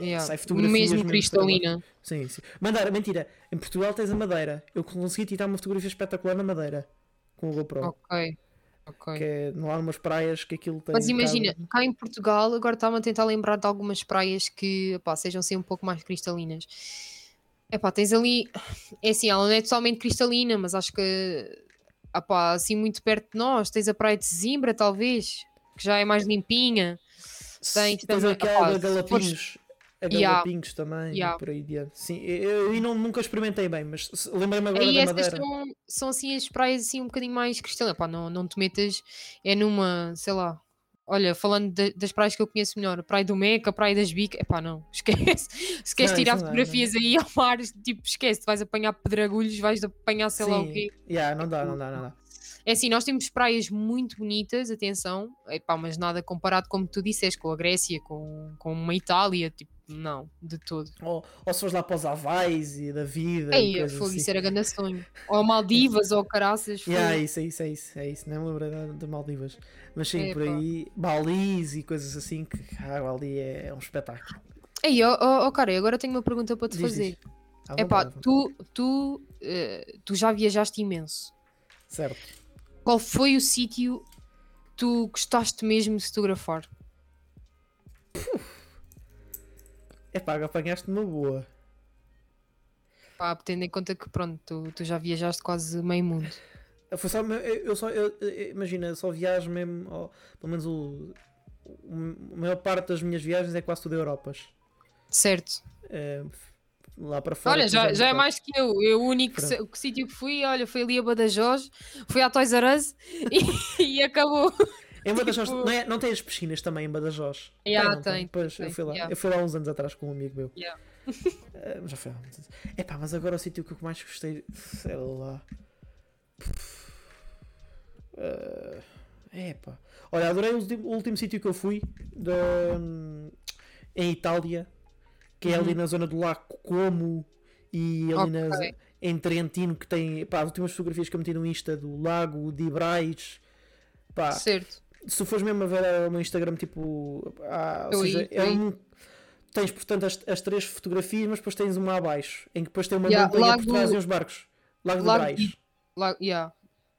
Yeah. Sai fotografias Mesmo mesmo cristalina. Sim, sim. Madeira, mentira. Em Portugal tens a Madeira. Eu consegui tirar uma fotografia espetacular na Madeira. Com o GoPro. Ok. Ok. Que é lá numas praias que aquilo tem. Mas imagina, cá em Portugal, agora estava a tentar lembrar de algumas praias que epá, sejam assim um pouco mais cristalinas. Epá, tens ali, é assim, ela não é totalmente cristalina, mas acho que epá, assim muito perto de nós, tens a praia de Zimbra, talvez, que já é mais limpinha. Tens Tens também- aquela da fores- Galapinhos. A Yeah. Galapinhos também. Yeah. E por aí adiante. Sim, eu, eu não- nunca experimentei bem, mas lembrei-me agora Aí da Madeira. são, são assim as praias assim um bocadinho mais cristalinas. Pá, não, não te metas, é numa, sei lá. Olha, falando de- das praias que eu conheço melhor, a Praia do Meca, a Praia das Bicas, epá, não, esquece. Se queres Não, tirar isso não dá, não fotografias aí ao mar, tipo, esquece, vais apanhar pedregulhos, vais apanhar sei lá o Sim. quê. Yeah, não dá, não dá, não dá. É assim, nós temos praias muito bonitas, atenção, epá, mas nada comparado, como tu disseste, com a Grécia, com, com uma Itália, tipo, não, de todo. Ou, ou se fores lá para os Havais e da vida. e Ei, coisas fogo, assim. isso era grande sonho. Ou Maldivas, ou Caraças. Yeah, é isso, é isso, é isso, é isso. Nem me lembro da- de Maldivas. Mas sim, por Epá. aí, Balis e coisas assim, que a água ali é, é um espetáculo. Ei, ó ó, ó, cara, agora tenho uma pergunta para te Diz, fazer. É pá, tu, tu, eh, tu já viajaste imenso. Certo. Qual foi o sítio que tu gostaste mesmo de fotografar? É pá, apanhaste uma boa. Pá, tendo em conta que, pronto, tu, tu já viajaste quase meio mundo. Foi só, eu só, eu- imagina, só viajo mesmo, ó, pelo menos o, o- a maior parte das minhas viagens é quase tudo Europas. Certo. Eh, lá para fora. Olha, já, já é mais que eu. Eu o único se- o sítio que fui, olha, foi ali a Badajoz, fui à Toys R Us e, e acabou. Em Badajoz, tipo- não, é, não tem as piscinas também em Badajoz? Yeah, não tem, Pois, eu tem, fui lá. yeah. Eu fui lá uns anos atrás com um amigo meu. Yeah. Eh, mas já foi há anos. Epá, mas agora o sítio que eu mais gostei, sei lá. Eh, epá. Olha, adorei o último, último sítio que eu fui da- em Itália, que é ali Uhum. na zona do Lago Como e ali na, Ok. em Trentino, que tem pá, as últimas fotografias que eu meti no Insta do Lago de Brais. Pá, Certo. Se fores mesmo a ver o meu Instagram, tipo, ah, ou seja, é um. Tens, portanto, as, as três fotografias, mas depois tens uma abaixo, em que depois tem uma Yeah, montanha Lago- por trás e uns barcos. Lago Lago Brais, de- Lá, yeah.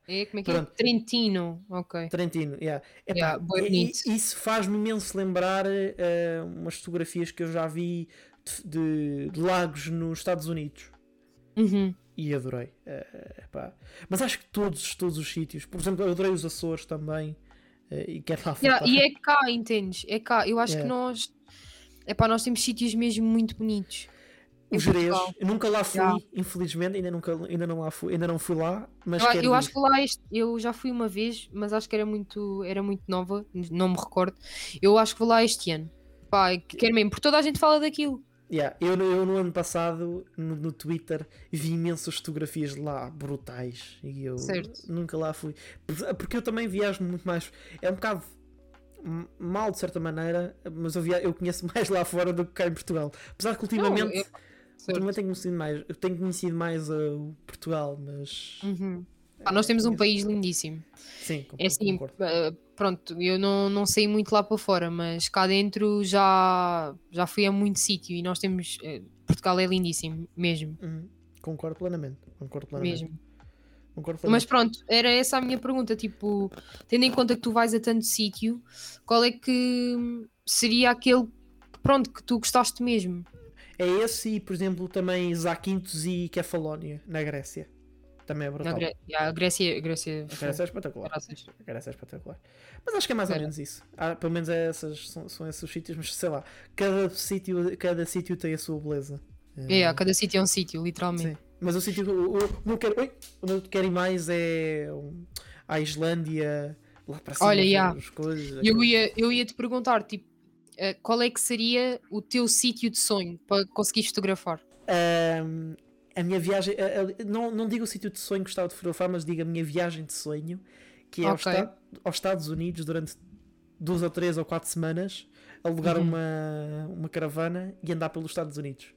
É, como é que é? Pronto. Trentino. Ok. Trentino. Yeah. Epá, Yeah, e- isso faz-me imenso lembrar eh, umas fotografias que eu já vi de, de- de lagos nos Estados Unidos. Uhum. E adorei. Epá. Mas acho que todos, todos os sítios, por exemplo, eu adorei os Açores também. Eh, e quero lá Yeah, voltar. e é cá, entendes? É cá. Eu acho Yeah. que nós. Epá, nós temos sítios mesmo muito bonitos. O Jerez, nunca lá fui, Yeah. infelizmente, ainda, nunca, ainda, não lá fui, ainda não fui lá, mas Eu, quero eu ir. acho que lá este, eu já fui uma vez, mas acho que era muito, era muito nova, não me recordo. Eu acho que vou lá este ano. Pá, que quero mesmo, porque toda a gente fala daquilo. Yeah, eu, no- eu no ano passado, no, no Twitter, vi imensas fotografias de lá brutais e eu Certo. nunca lá fui. Por- Porque eu também viajo muito mais. É um bocado mal de certa maneira, mas eu, via, eu conheço mais lá fora do que cá em Portugal. Apesar que ultimamente, Não, é- certo. ultimamente tenho conhecido mais, eu tenho conhecido mais uh, o Portugal, mas Uhum. Nós temos um país lindíssimo. sim, É assim, concordo. eh, pronto, eu não, não saí muito lá para fora, mas cá dentro já, já fui a muito sítio e nós temos. eh, Portugal é lindíssimo, mesmo. Uhum. Concordo plenamente. Concordo plenamente. mesmo. Concordo Mas pronto, era essa a minha pergunta. Tipo, tendo em conta que tu vais a tanto sítio, qual é que seria aquele pronto que tu gostaste mesmo? É esse e, por exemplo, também Zakynthos e Kefalónia, na Grécia. Também é brutal. Yeah, a Grécia, a Grécia, A Grécia é espetacular. Graças. A Grécia é espetacular. Mas acho que é mais ou Era. menos isso. Ah, pelo menos é essas, são, são esses os sítios, mas sei lá, cada sítio, cada sítio tem a sua beleza. Eh, É, cada sítio é um sítio, literalmente. Sim. Mas o sítio que eu, quero. Onde eu quero ir mais é um, a Islândia, lá para cima. Olha, yeah. as coisas. Eu ia, eu ia te perguntar, tipo, eh, qual é que seria o teu sítio de sonho para conseguir fotografar? Ahm, a minha viagem, a- a- não, não digo o sítio de sonho que gostava de fotografar, mas digo a minha viagem de sonho, que é aos, Ok. Esta- aos Estados Unidos durante duas ou três ou quatro semanas, alugar Uhum. uma, uma caravana e andar pelos Estados Unidos.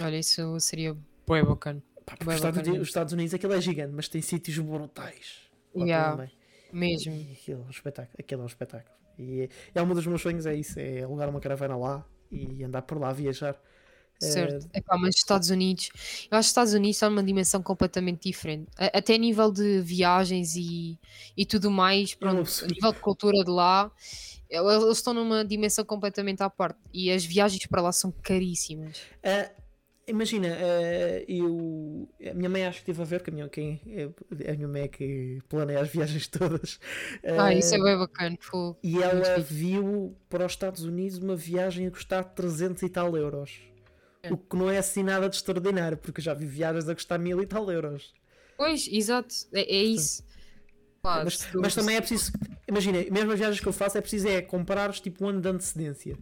Olha, isso seria bué bacana. Pá, os, Estados bacana. Os Estados Unidos aquilo é gigante, mas tem sítios brutais. Yeah, mesmo. E aquilo é um espetáculo. Aquilo é um espetáculo. E é, é um dos meus sonhos, é isso: é alugar uma caravana lá e andar por lá, viajar. Certo. Epá, mas Estados Unidos, eu acho que Estados Unidos está numa dimensão completamente diferente. Até a nível de viagens e, e tudo mais, pronto, a nível de cultura de lá, el- eles estão numa dimensão completamente à parte. E as viagens para lá são caríssimas. Ah, imagina, ah, eu. A minha mãe acho que esteve a ver, que a minha, quem, é a minha mãe é que planeia as viagens todas. Ah, isso é bem bacana. fogo. E ela viu para os Estados Unidos uma viagem a custar 300 e tal euros. É. O que não é assim nada de extraordinário, porque eu já vi viagens a custar mil e tal euros. Pois, exato, é, é isso. Pá, mas, tu- mas também é preciso. Imagina, mesmo as viagens que eu faço é preciso é comprares tipo um ano de antecedência.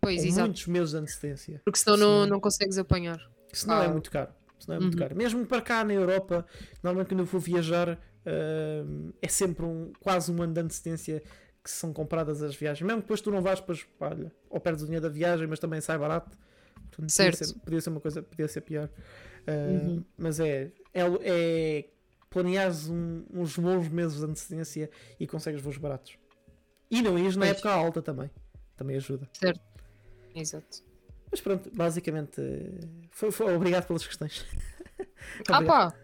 Pois, ou exato. muitos meses de antecedência. Porque senão não, não consegues apanhar. Senão é Ah. muito caro. Senão é muito Uhum. caro. Mesmo para cá na Europa, normalmente quando eu vou viajar hum, é sempre um, quase um ano de antecedência que são compradas as viagens. Mesmo que depois tu não vais, pá, olha, ou perdes o dinheiro da viagem, mas também sai barato. Portanto, Certo. Podia ser, podia ser uma coisa, podia ser pior. Uh, Uhum. Mas é, é, é planeares um- uns bons meses de antecedência e consegues voos baratos. E não ires na Pois. época alta também. Também ajuda. Exato. Mas pronto, basicamente foi, foi- obrigado pelas questões. Ah pá!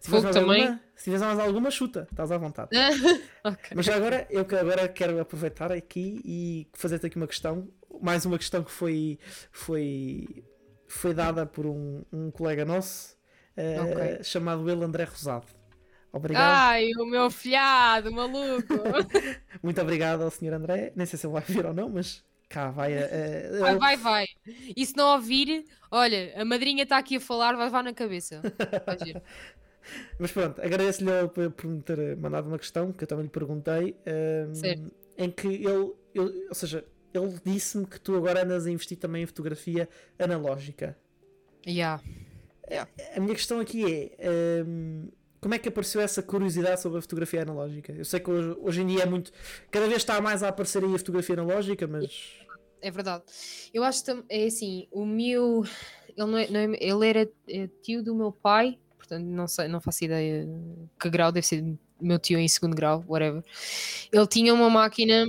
Se tiveres também. alguma, se tiveres mais alguma, chuta, estás à vontade. Ok. Mas agora, eu que agora quero aproveitar aqui e fazer-te aqui uma questão. Mais uma questão que foi, foi, foi dada por um, um colega nosso eh, Ok. chamado ele André Rosado. Obrigado. Ai, o meu filhado, maluco! Muito obrigado ao Sr. André. Nem sei se ele vai vir ou não, mas cá vai. a- a- Vai, vai, vai. E se não ouvir, olha, a madrinha está aqui a falar, vai levar na cabeça. Mas pronto, agradeço-lhe por me ter mandado uma questão que eu também lhe perguntei. ahm, Certo. em que ele, ele- ou seja, ele disse-me que tu agora andas a investir também em fotografia analógica. Yeah. A minha questão aqui é. ahm, como é que apareceu essa curiosidade sobre a fotografia analógica? Eu sei que hoje, hoje em dia é muito. Cada vez está mais a aparecer aí a fotografia analógica, mas. É verdade. Eu acho que é assim, o meu. Ele, não é- não é- ele era é, tio do meu pai, portanto, não sei, não faço ideia que grau, deve ser meu tio em segundo grau, whatever. Ele tinha uma máquina.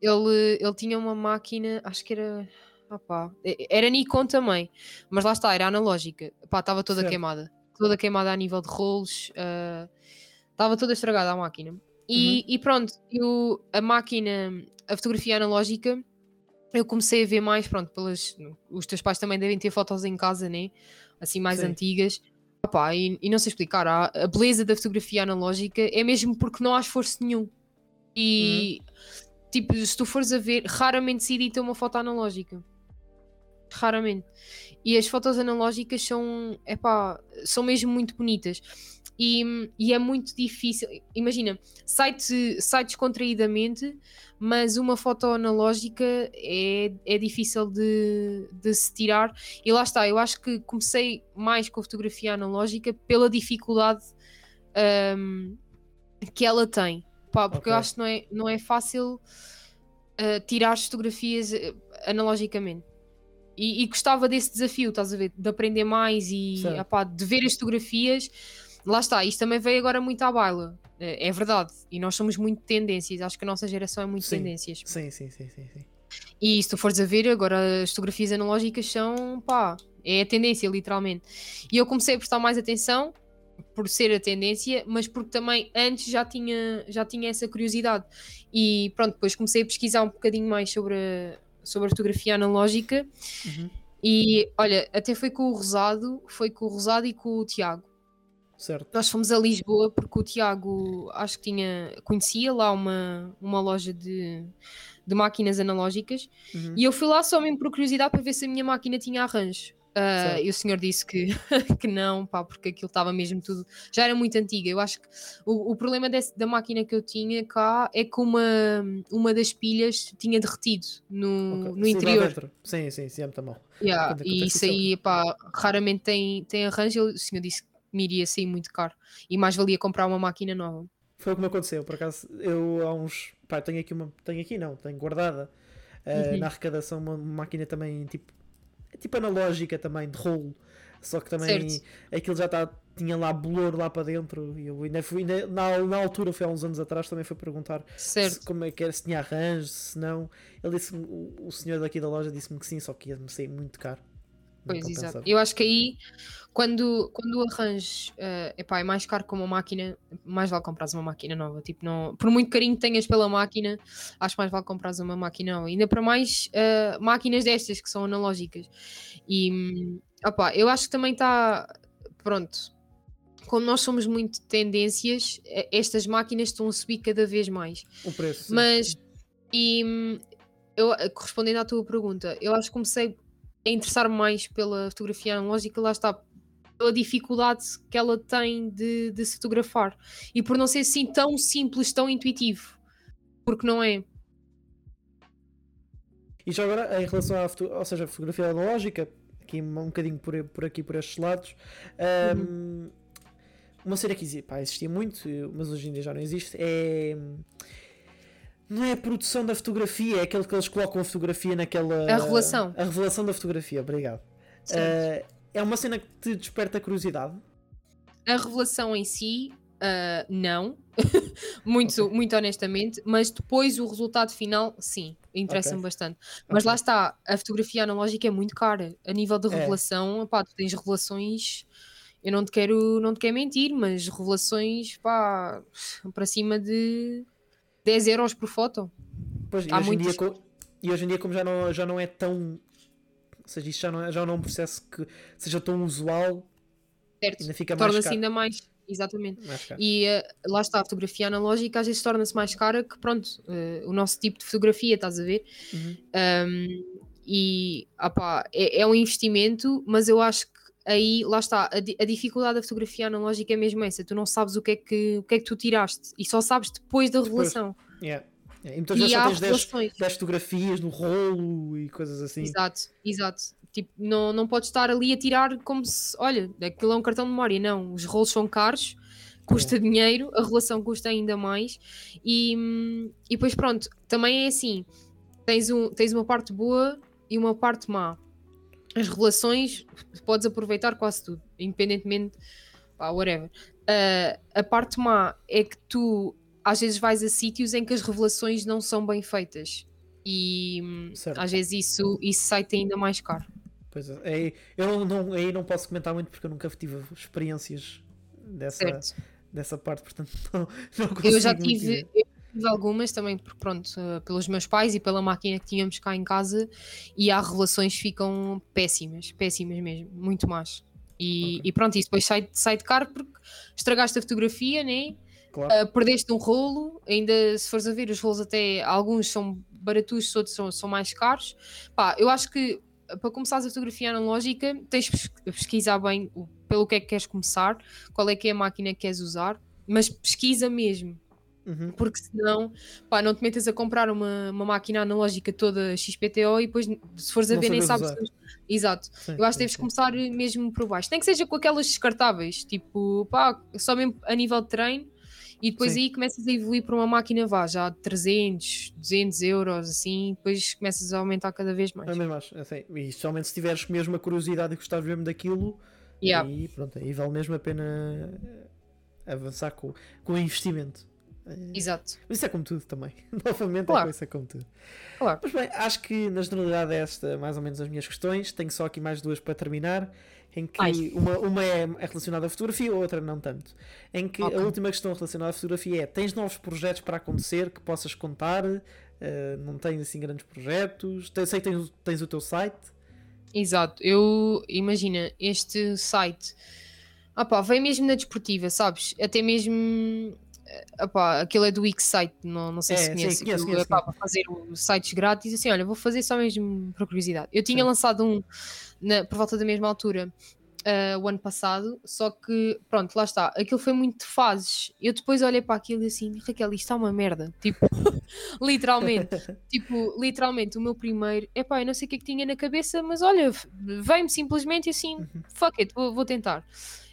Ele, ele tinha uma máquina, acho que era. opá, e- era Nikon também, mas lá está, era analógica. Pá, estava toda Certo. queimada. Toda queimada a nível de rolos. ah, Estava toda estragada a máquina. E, e pronto, eu, a máquina, a fotografia analógica, eu comecei a ver mais, pronto, pelas. Os teus pais também devem ter fotos em casa, né? Assim, mais Sim. antigas. Opá, e, e não sei explicar, a, a beleza da fotografia analógica é mesmo porque não há esforço nenhum. E, tipo, se tu fores a ver, raramente se edita uma foto analógica. Raramente. E as fotos analógicas são, epá, são mesmo muito bonitas. E, e é muito difícil. Imagina, sai-te sai descontraídamente, mas uma foto analógica é, é difícil de, de se tirar. E lá está, eu acho que comecei mais com a fotografia analógica pela dificuldade ahm, que ela tem. Pá, porque eu Ok. acho que não é, não é fácil ah, tirar as fotografias eh, analogicamente. E, e gostava desse desafio, estás a ver? De aprender mais e epá, de ver as fotografias. Lá está, isto também veio agora muito à baila. É, é verdade. E nós somos muito tendências. Acho que a nossa geração é muito Sim. tendências. Sim, sim, sim, sim. sim. E se tu fores a ver, agora as fotografias analógicas são, pá, é a tendência, literalmente. E eu comecei a prestar mais atenção por ser a tendência, mas porque também antes já tinha, já tinha essa curiosidade. E pronto, depois comecei a pesquisar um bocadinho mais sobre a, sobre a fotografia analógica. Uhum. E olha, até foi com o Rosado, foi com o Rosado e com o Tiago. Certo. Nós fomos a Lisboa porque o Tiago acho que tinha, conhecia lá uma, uma loja de, de máquinas analógicas Uhum. e eu fui lá só mesmo por curiosidade para ver se a minha máquina tinha arranjo. Certo. e o senhor disse que, que não, pá, porque aquilo estava mesmo tudo. Já era muito antiga. Eu acho que o, o problema desse- da máquina que eu tinha cá é que uma, uma das pilhas tinha derretido no, Ok. no Sim, interior. Sim, sim, sim, é muito mal. Yeah, Quando e isso aí, pá, raramente tem, tem arranjo. O senhor disse que me iria sair muito caro e mais valia comprar uma máquina nova. Foi o que me aconteceu, por acaso, eu há uns. Pá, tenho aqui uma. Tenho aqui não, tenho guardada eh, Uhum. na arrecadação uma máquina também tipo. Tipo analógica também, de rolo. Só que também Certo. aquilo já tá, tinha lá bolor lá para dentro. E eu ainda fui, ainda, na, na altura, foi há uns anos atrás, também fui perguntar se, como é que era, se tinha arranjo, se não. Ele disse o, o senhor daqui da loja disse-me que sim, só que ia-me sair muito caro. Pois, exato. Eu acho que aí, quando, quando o arranjo eh, epá, é mais caro que uma máquina, mais vale comprares uma máquina nova. Tipo, não, por muito carinho que tenhas pela máquina, acho mais vale comprares uma máquina nova. Ainda para mais eh, máquinas destas que são analógicas. E, opá, eu acho que também está. Pronto. Como nós somos muito tendências, eh, estas máquinas estão a subir cada vez mais. O preço. sim. Mas, e eu, respondendo à tua pergunta, eu acho que comecei a interessar-me mais pela fotografia analógica, lá está, pela dificuldade que ela tem de, de se fotografar e por não ser assim tão simples, tão intuitivo, porque não é. E já agora, em relação à ou seja, fotografia analógica, aqui um bocadinho por, por aqui, por estes lados, Uhum. hum, uma cena que pá, existia muito, mas hoje em dia já não existe, é. Não é a produção da fotografia, é aquele que eles colocam a fotografia naquela. A revelação. A revelação da fotografia, obrigado. Uh, é uma cena que te desperta curiosidade. A revelação em si, ah, não, muito, muito honestamente, mas depois o resultado final, sim, interessa-me Ok. bastante. Mas Ok. lá está, a fotografia analógica é muito cara. A nível de É. revelação, pá, tu tens revelações, eu não te quero, não te quero mentir, mas revelações, pá, para cima de 10 euros por foto. Pois, e, Há hoje em dia, e hoje em dia, como já não, já não é tão. Ou seja, isto já não é, já não é um processo que seja tão usual, Certo? ainda fica mais Torna-se ainda mais, exatamente. Mais. E eh, lá está, a fotografia analógica às vezes torna-se mais cara que, pronto, eh, o nosso tipo de fotografia, estás a ver? Uhum. Um, e opá, é, é um investimento, mas eu acho que aí, lá está, a, a dificuldade da fotografia analógica é mesmo essa, tu não sabes o que é que, o que, é que tu tiraste e só sabes depois da Depois. revelação. Yeah. E muitas vezes só há tens 10, revelações. 10 fotografias no rolo e coisas assim. Exato, exato. Tipo, não, não podes estar ali a tirar como se, olha, aquilo é um cartão de memória. Não, os rolos são caros, custa dinheiro, a relação custa ainda mais. E, e depois, pronto, também é assim: tens, um, tens uma parte boa e uma parte má. As relações podes aproveitar quase tudo, independentemente, pá, whatever. Ah, a parte má é que tu às vezes vais a sítios em que as revelações não são bem feitas. E Certo. às vezes isso, isso sai-te ainda mais caro. Pois é. Aí, eu não, aí não posso comentar muito porque eu nunca tive experiências dessa, Certo. dessa parte, portanto não, não consigo Eu já tive, eu tive algumas também, porque pronto, eh, pelos meus pais e pela máquina que tínhamos cá em casa, e há relações que ficam péssimas, péssimas mesmo, muito más. E, Ok. e pronto, isso depois sai, sai de caro porque estragaste a fotografia, né? Claro. Ah, perdeste um rolo, ainda se fores a ver, os rolos até alguns são baratos, outros são, são mais caros. Pá, eu acho que ah, para começares a fotografia analógica tens de pes- pesquisar bem pelo que é que queres começar, qual é que é a máquina que queres usar, mas pesquisa mesmo, Uhum. porque senão pá, não te metas a comprar uma, uma máquina analógica toda XPTO e depois se fores a Não ver nem sabes usar. Exato. Sim, Eu acho que deves sim. começar mesmo por baixo. Nem que seja com aquelas descartáveis, tipo, pá, só mesmo a nível de treino. E depois Sim. aí começas a evoluir para uma máquina, vá, já de 300, 200 euros, assim, depois começas a aumentar cada vez mais. É mesmo acho, assim, e somente se tiveres mesmo a curiosidade e gostares mesmo daquilo, Yeah. aí pronto, aí vale mesmo a pena eh, avançar com, com o investimento. Eh, Exato. Mas isso é como tudo também. Novamente Claro. é como tudo. Claro. Mas bem, acho que na generalidade é esta mais ou menos as minhas questões. Tenho só aqui mais duas para terminar. Em que Ai. uma, uma é, é relacionada à fotografia, outra não tanto. Em que Ok. a última questão relacionada à fotografia é: tens novos projetos para acontecer que possas contar? Eh, não tens assim grandes projetos? Sei que tens, o- tens o teu site. Exato. Eu, imagina, este site, ah pá, veio mesmo na desportiva, sabes? Até mesmo, ah pá, aquilo é do Wixsite, não, não sei É, se sim, conhece. conheço, aquilo, conheço, para fazer sites grátis, assim, olha, vou fazer só mesmo por curiosidade. Eu tinha Sim. lançado um na- por volta da mesma altura. ah, o ano passado, só que pronto, lá está, aquilo foi muito de fases. Eu depois olhei para aquilo e assim, Raquel, isto está uma merda, tipo, literalmente. Tipo, literalmente, o meu primeiro, epá, eu não sei o que é que tinha na cabeça, mas olha, veio-me simplesmente assim, Uhum. fuck it, vou, vou tentar.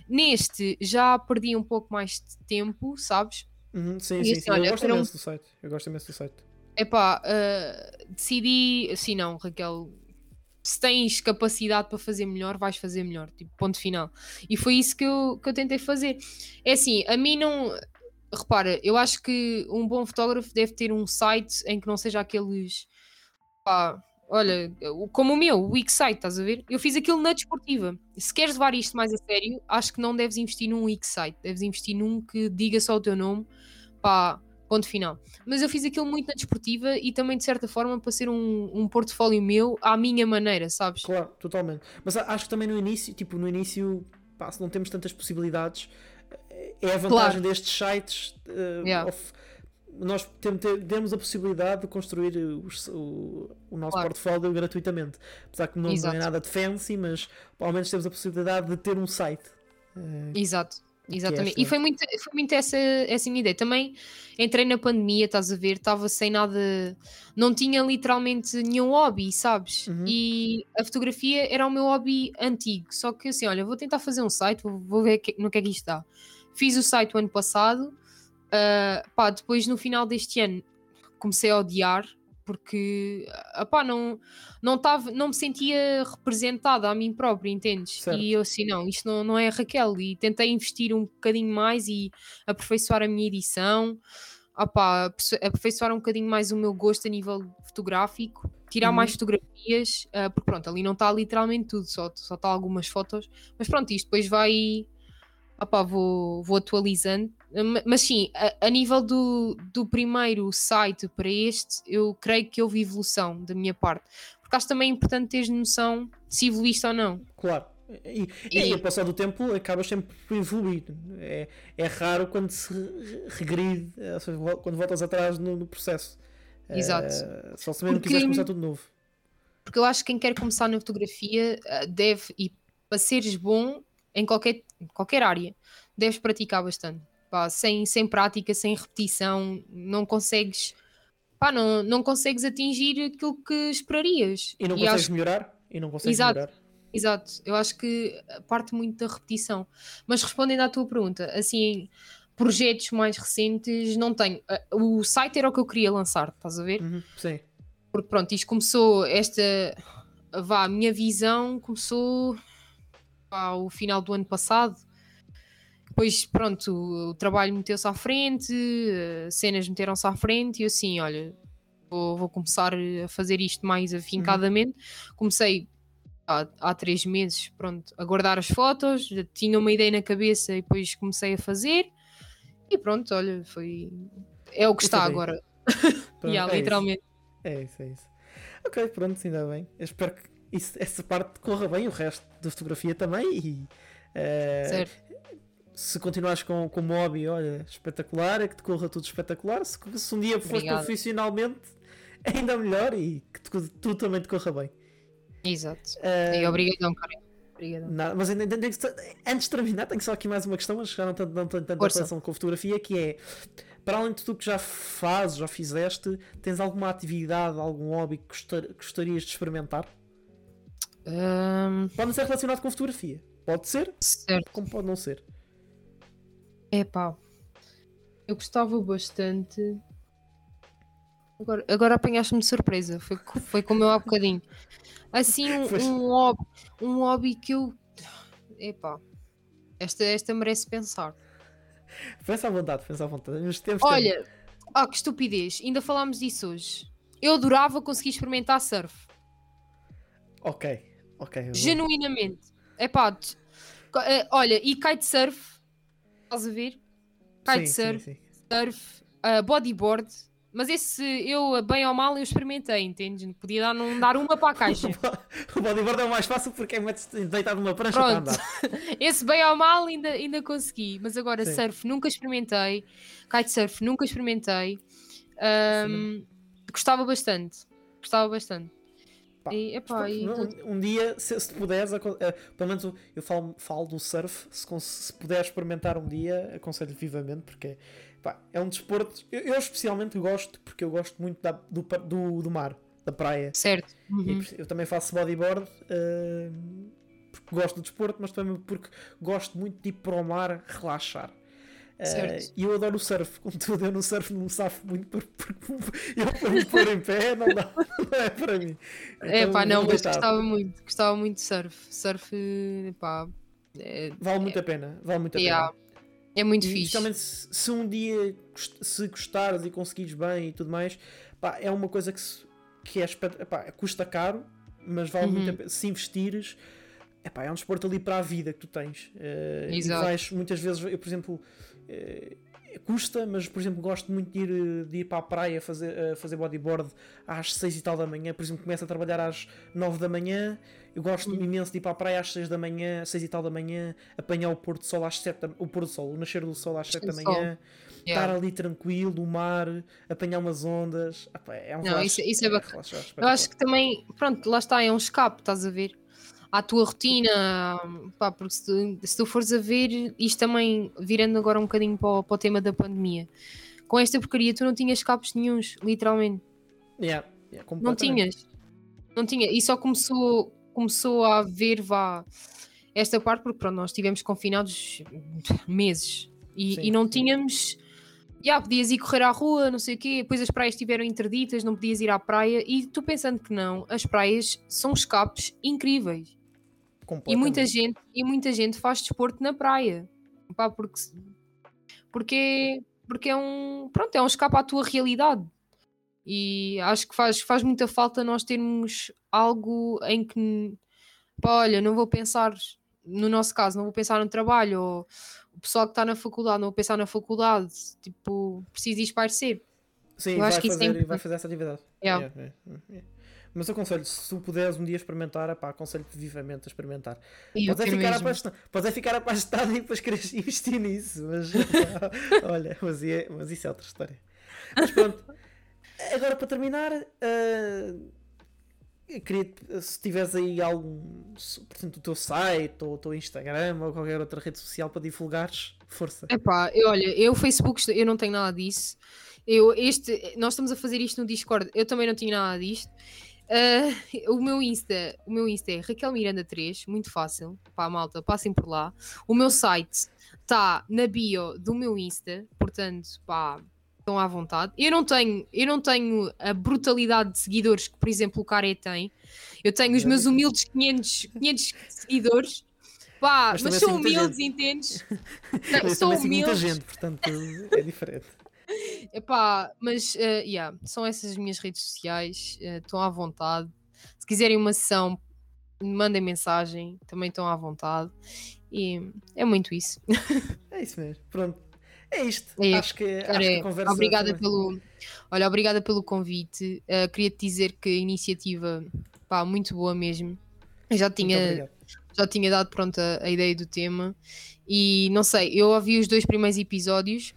Neste já perdi um pouco mais de tempo, sabes? Uhum, sim, E sim, assim, sim. olha, eu gosto era um- imenso do site. Eu gosto imenso do site. Epá, ah, decidi, assim não, Raquel, se tens capacidade para fazer melhor, vais fazer melhor, tipo, ponto final. E foi isso que eu, que eu tentei fazer. É assim, a mim não. Repara, eu acho que um bom fotógrafo deve ter um site em que não seja aqueles. Pá, olha, como o meu, o Wixsite, estás a ver? Eu fiz aquilo na desportiva. Se queres levar isto mais a sério, acho que não deves investir num Wixsite, deves investir num que diga só o teu nome, pá, ponto final. Mas eu fiz aquilo muito na desportiva e também, de certa forma, para ser um, um portfólio meu à minha maneira, sabes? Claro, totalmente. Mas acho que também no início, tipo, no início, pá, se não temos tantas possibilidades, é a vantagem Claro. destes sites. eh, Yeah. of- nós tem- tem- temos a possibilidade de construir os- o, o nosso Claro. portfólio gratuitamente. Apesar que não, não é nada de fancy, mas ao menos temos a possibilidade de ter um site. Eh, Exato. é Exatamente. e foi muito, foi muito essa, essa minha ideia. Também entrei na pandemia, estás a ver? Estava sem nada, não tinha literalmente nenhum hobby, sabes? Uhum. E a fotografia era o meu hobby antigo. Só que assim, olha, vou tentar fazer um site, vou, ver no que é que isto dá. Fiz o site o ano passado, ah, pá, depois no final deste ano comecei a odiar porque ah, não, não, tava, não me sentia representada a mim própria, entendes? Certo. E eu assim, não, isto não, não é Raquel. E tentei investir um bocadinho mais e aperfeiçoar a minha edição, ah, aperfeiçoar um bocadinho mais o meu gosto a nível fotográfico, tirar Uhum. mais fotografias, ah, porque pronto, ali não está literalmente tudo, só só está algumas fotos, mas pronto, isto depois vai. Ah, pá, vou, vou atualizando, Ma- mas sim, a, a nível do, do primeiro site para este, eu creio que houve evolução da minha parte, porque acho também importante teres noção se evoluíste ou não. Claro, E, E- e, a passar do tempo acabas sempre por evoluir. É, é raro quando se re- regride, quando voltas atrás no, no processo. Exato. Eh, só se mesmo Porque- quiseres começar tudo novo. Porque eu acho que quem quer começar na fotografia ah, deve, e para seres bom em qualquer, qualquer área, deves praticar bastante. Pá, sem, sem prática, sem repetição, não consegues. Pá, não, não consegues atingir aquilo que esperarias. E não E consegues acho- melhorar? E não consegues Exato. melhorar? Exato, eu acho que parte muito da repetição. Mas respondendo à tua pergunta, assim, projetos mais recentes não tenho. Ah, O site era o que eu queria lançar, estás a ver? Uhum, sim. Porque pronto, isto começou, esta, vá, a minha visão começou pá, o final do ano passado. Depois, pronto, o, trabalho meteu-se à frente, eh, cenas meteram-se à frente e assim, olha, vou, vou começar a fazer isto mais afincadamente. Comecei há, há três meses, pronto, a guardar as fotos, já tinha uma ideia na cabeça e depois comecei a fazer. E pronto, olha, foi... É o que está agora. Pronto, Yeah, é isso. literalmente. É isso, é isso. Ok, pronto, ainda bem. Eu espero que isso- essa parte corra bem, o resto da fotografia também. E Certo. se continuares com, com o hobby, olha, espetacular, é que te corra tudo espetacular. Se, se um dia fores profissionalmente, ainda melhor e que tu, tu também te corra bem. Exato. Eh, E obrigadão, Karen. Obrigadão. Nada, mas ainda, antes de terminar, tenho só aqui mais uma questão, mas já não tenho tanta Força. relação com fotografia, que é para além de tudo que já fazes, já fizeste, tens alguma atividade, algum hobby que gostar- gostarias de experimentar? Ahm, Pode não ser relacionado com fotografia. Pode ser, certo. como pode não ser. Epá. Eu gostava bastante. Agora, agora apanhaste-me de surpresa. Foi, foi como eu há bocadinho. Assim, um, um, hobby, um hobby que eu. Epá. Esta, esta merece pensar. Pensa à vontade, pensa à vontade. Mas temos Olha, ah, que estupidez. Ainda falámos disso hoje. Eu adorava conseguir experimentar surf. tempo. Ok, ok. Genuinamente. T- co- eh, olha, e kitesurf. Estás a ver? Kitesurf. Sim, sim, sim. surf, uh, bodyboard, mas esse eu, bem ou mal, eu experimentei, entendes? Podia dar, não dar uma para a caixa. O bodyboard é o mais fácil porque é deitado numa prancha para Pronto. andar. Esse bem ou mal ainda, ainda consegui, mas agora surf nunca experimentei, kitesurf nunca experimentei. Um, gostava bastante, gostava bastante. Pá, E, epá, e um, um dia, se, se puderes, eh, pelo menos eu- eu falo, falo do surf, se, se puderes experimentar um dia, aconselho vivamente, porque pá, é um desporto. Eu, eu especialmente gosto, porque eu gosto muito da- do, do, do mar, da praia. certo. E Uhum. por- eu também faço bodyboard eh, porque gosto do desporto, mas também porque gosto muito de ir para o mar relaxar. Certo. E eu adoro o surf, contudo eu no surf não me safo muito por- porque eu para me pôr em pé não dá, não é para mim. É pá, Então, não, vou mas gostava muito, gostava muito de surf. Surf, pá, é, Vale muito a pena, vale muito a yeah, pena. é muito E fixe. especialmente se, se um dia se gostares e conseguires bem e tudo mais, pá, é uma coisa que, se- que é, pá, custa caro, mas vale muito Uhum. a pena. Se investires, epá, é um desporto ali para a vida que tu tens. E Exato. vais muitas vezes, eu por exemplo, custa, mas por exemplo gosto muito de ir, eh, de ir para a praia fazer, eh, fazer bodyboard às 6 e tal da manhã, por exemplo, começo a trabalhar às 9 da manhã, eu gosto Uhum. imenso de ir para a praia às 6 da manhã, 6 e tal da manhã, apanhar o pôr do sol às 7 da, o pôr do sol, o nascer do sol às 7 da manhã, Yeah. estar ali tranquilo, o mar, apanhar umas ondas, é um Não, isso- isso é bacana. relaxar Eu acho que também, pronto, lá está, é um escape, estás a ver? À tua rotina, pá, porque se tu, se tu fores a ver, isto também, virando agora um bocadinho para o, para o tema da pandemia, com esta porcaria tu não tinhas escapes nenhuns, literalmente. Yeah, yeah, Não tinhas. Não tinha. E só começou, começou a haver, vá, esta parte, porque pronto, nós estivemos confinados meses e, Sim, e não sim. tínhamos. Já, podias ir correr à rua, não sei o quê, depois as praias estiveram interditas, não podias ir à praia, e tu pensando que não, as praias são escapes incríveis. E muita gente, e muita gente faz desporto na praia. Pá, porque, porque, porque é um. Pronto, é um escape à tua realidade. E acho que faz, faz muita falta nós termos algo em que. Pá, olha, não vou pensar. No nosso caso, não vou pensar no trabalho. Ou o pessoal que está na faculdade, não vou pensar na faculdade. Tipo, preciso ir espairecer. Sim, Eu vai acho que isso é fazer, vai importante. fazer essa atividade. Yeah, yeah, yeah. Mas aconselho, se tu puderes um dia experimentar, aconselho-te vivamente a experimentar. Podes é, ficar apaixonado, podes é ficar apaixonado e depois queres investir nisso. Mas olha, mas, é- mas isso é outra história. Mas pronto, agora para terminar, eu queria se tiveres aí algum, portanto, o teu site ou o teu Instagram ou qualquer outra rede social para divulgares, força. Epá, eu, olha, eu Facebook, eu não tenho nada disso. Eu, este, nós estamos a fazer isto no Discord, eu também não tinha nada disto. Ah, o meu Insta, o meu Insta é Raquel Miranda 3, muito fácil. Pá, malta, passem por lá. O meu site está na bio do meu Insta, portanto, pá, estão à vontade. Eu não tenho, eu não tenho a brutalidade de seguidores que, por exemplo, o Care tem. Eu tenho os meus humildes 500, 500 seguidores. Pá, Mas mas, muita humildes, entendes? São sigo muita humildes. gente, portanto é diferente. Epá, mas eh, yeah, são essas as minhas redes sociais, eh, estão à vontade. Se quiserem uma sessão, mandem mensagem, também estão à vontade. E é muito isso. É isso mesmo. Pronto. É isto. É acho que, acho Cara, que a conversa. obrigada foi- pelo, olha, obrigada pelo convite. Eh, Queria-te dizer que a iniciativa, pá, muito boa mesmo. Eu já tinha, já tinha dado pronto a, a ideia do tema e não sei, eu ouvi os dois primeiros episódios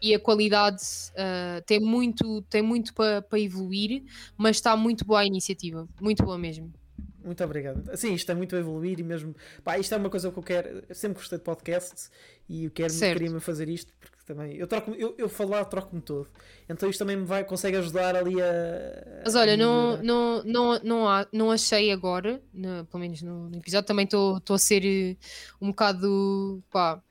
e a qualidade ah, tem muito tem muito para evoluir, mas está muito boa a iniciativa, muito boa mesmo. Muito obrigado. Sim, isto é muito a evoluir e mesmo. Pá, isto é uma coisa que eu quero. Eu sempre gostei de podcasts e eu quero queria-me fazer isto porque também. Eu, troco, eu, eu falar, troco-me todo. Então isto também me vai, consegue ajudar ali a. Mas a olha, não, melhorar. não, não, não, há, não achei agora, no- pelo menos no, no episódio, também estou a ser eh, um bocado pá,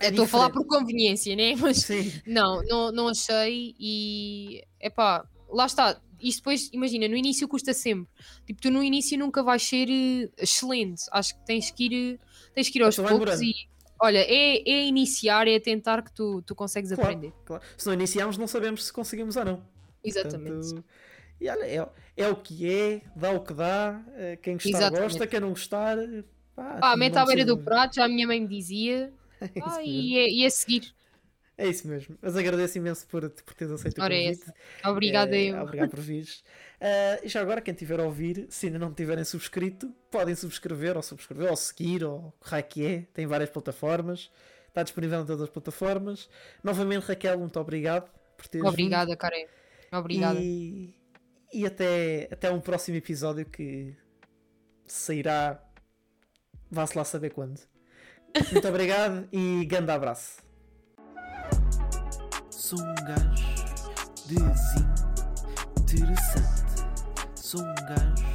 É estou a falar por conveniência, né? Mas Sim, Não, não, não achei e epá, lá está. Isto depois, imagina, no início custa sempre. Tipo, tu no início nunca vais ser eh, excelente. Acho que tens que ir, eh, tens que ir aos poucos e olha, é, é iniciar, é tentar que tu, tu consegues claro, aprender. claro. Se não iniciarmos, não sabemos se conseguimos ou não. Exatamente. Portanto, e olha, é, é o que é, dá o que dá. eh, Quem gostar Exatamente. gosta, quem não gostar. Pá, Pá, não mete à beira do prato, já a minha mãe me dizia. É Ah, e, é, e é seguir. É isso mesmo. Mas agradeço imenso por, por teres aceito o Ora, é convite. Obrigada Eh, eu. Obrigado por vires. Eh, e já agora, quem tiver a ouvir, se ainda não tiverem subscrito, podem subscrever, ou subscrever, ou seguir, ou o que é. Tem várias plataformas. Está disponível em todas as plataformas. Novamente, Raquel, muito obrigado por teres vindo. Obrigada, Karen. Obrigada. E, e até, até um próximo episódio que sairá. Vá-se lá saber quando. Muito obrigado e grande abraço. Sou um gajo desinteressante. Sou um gajo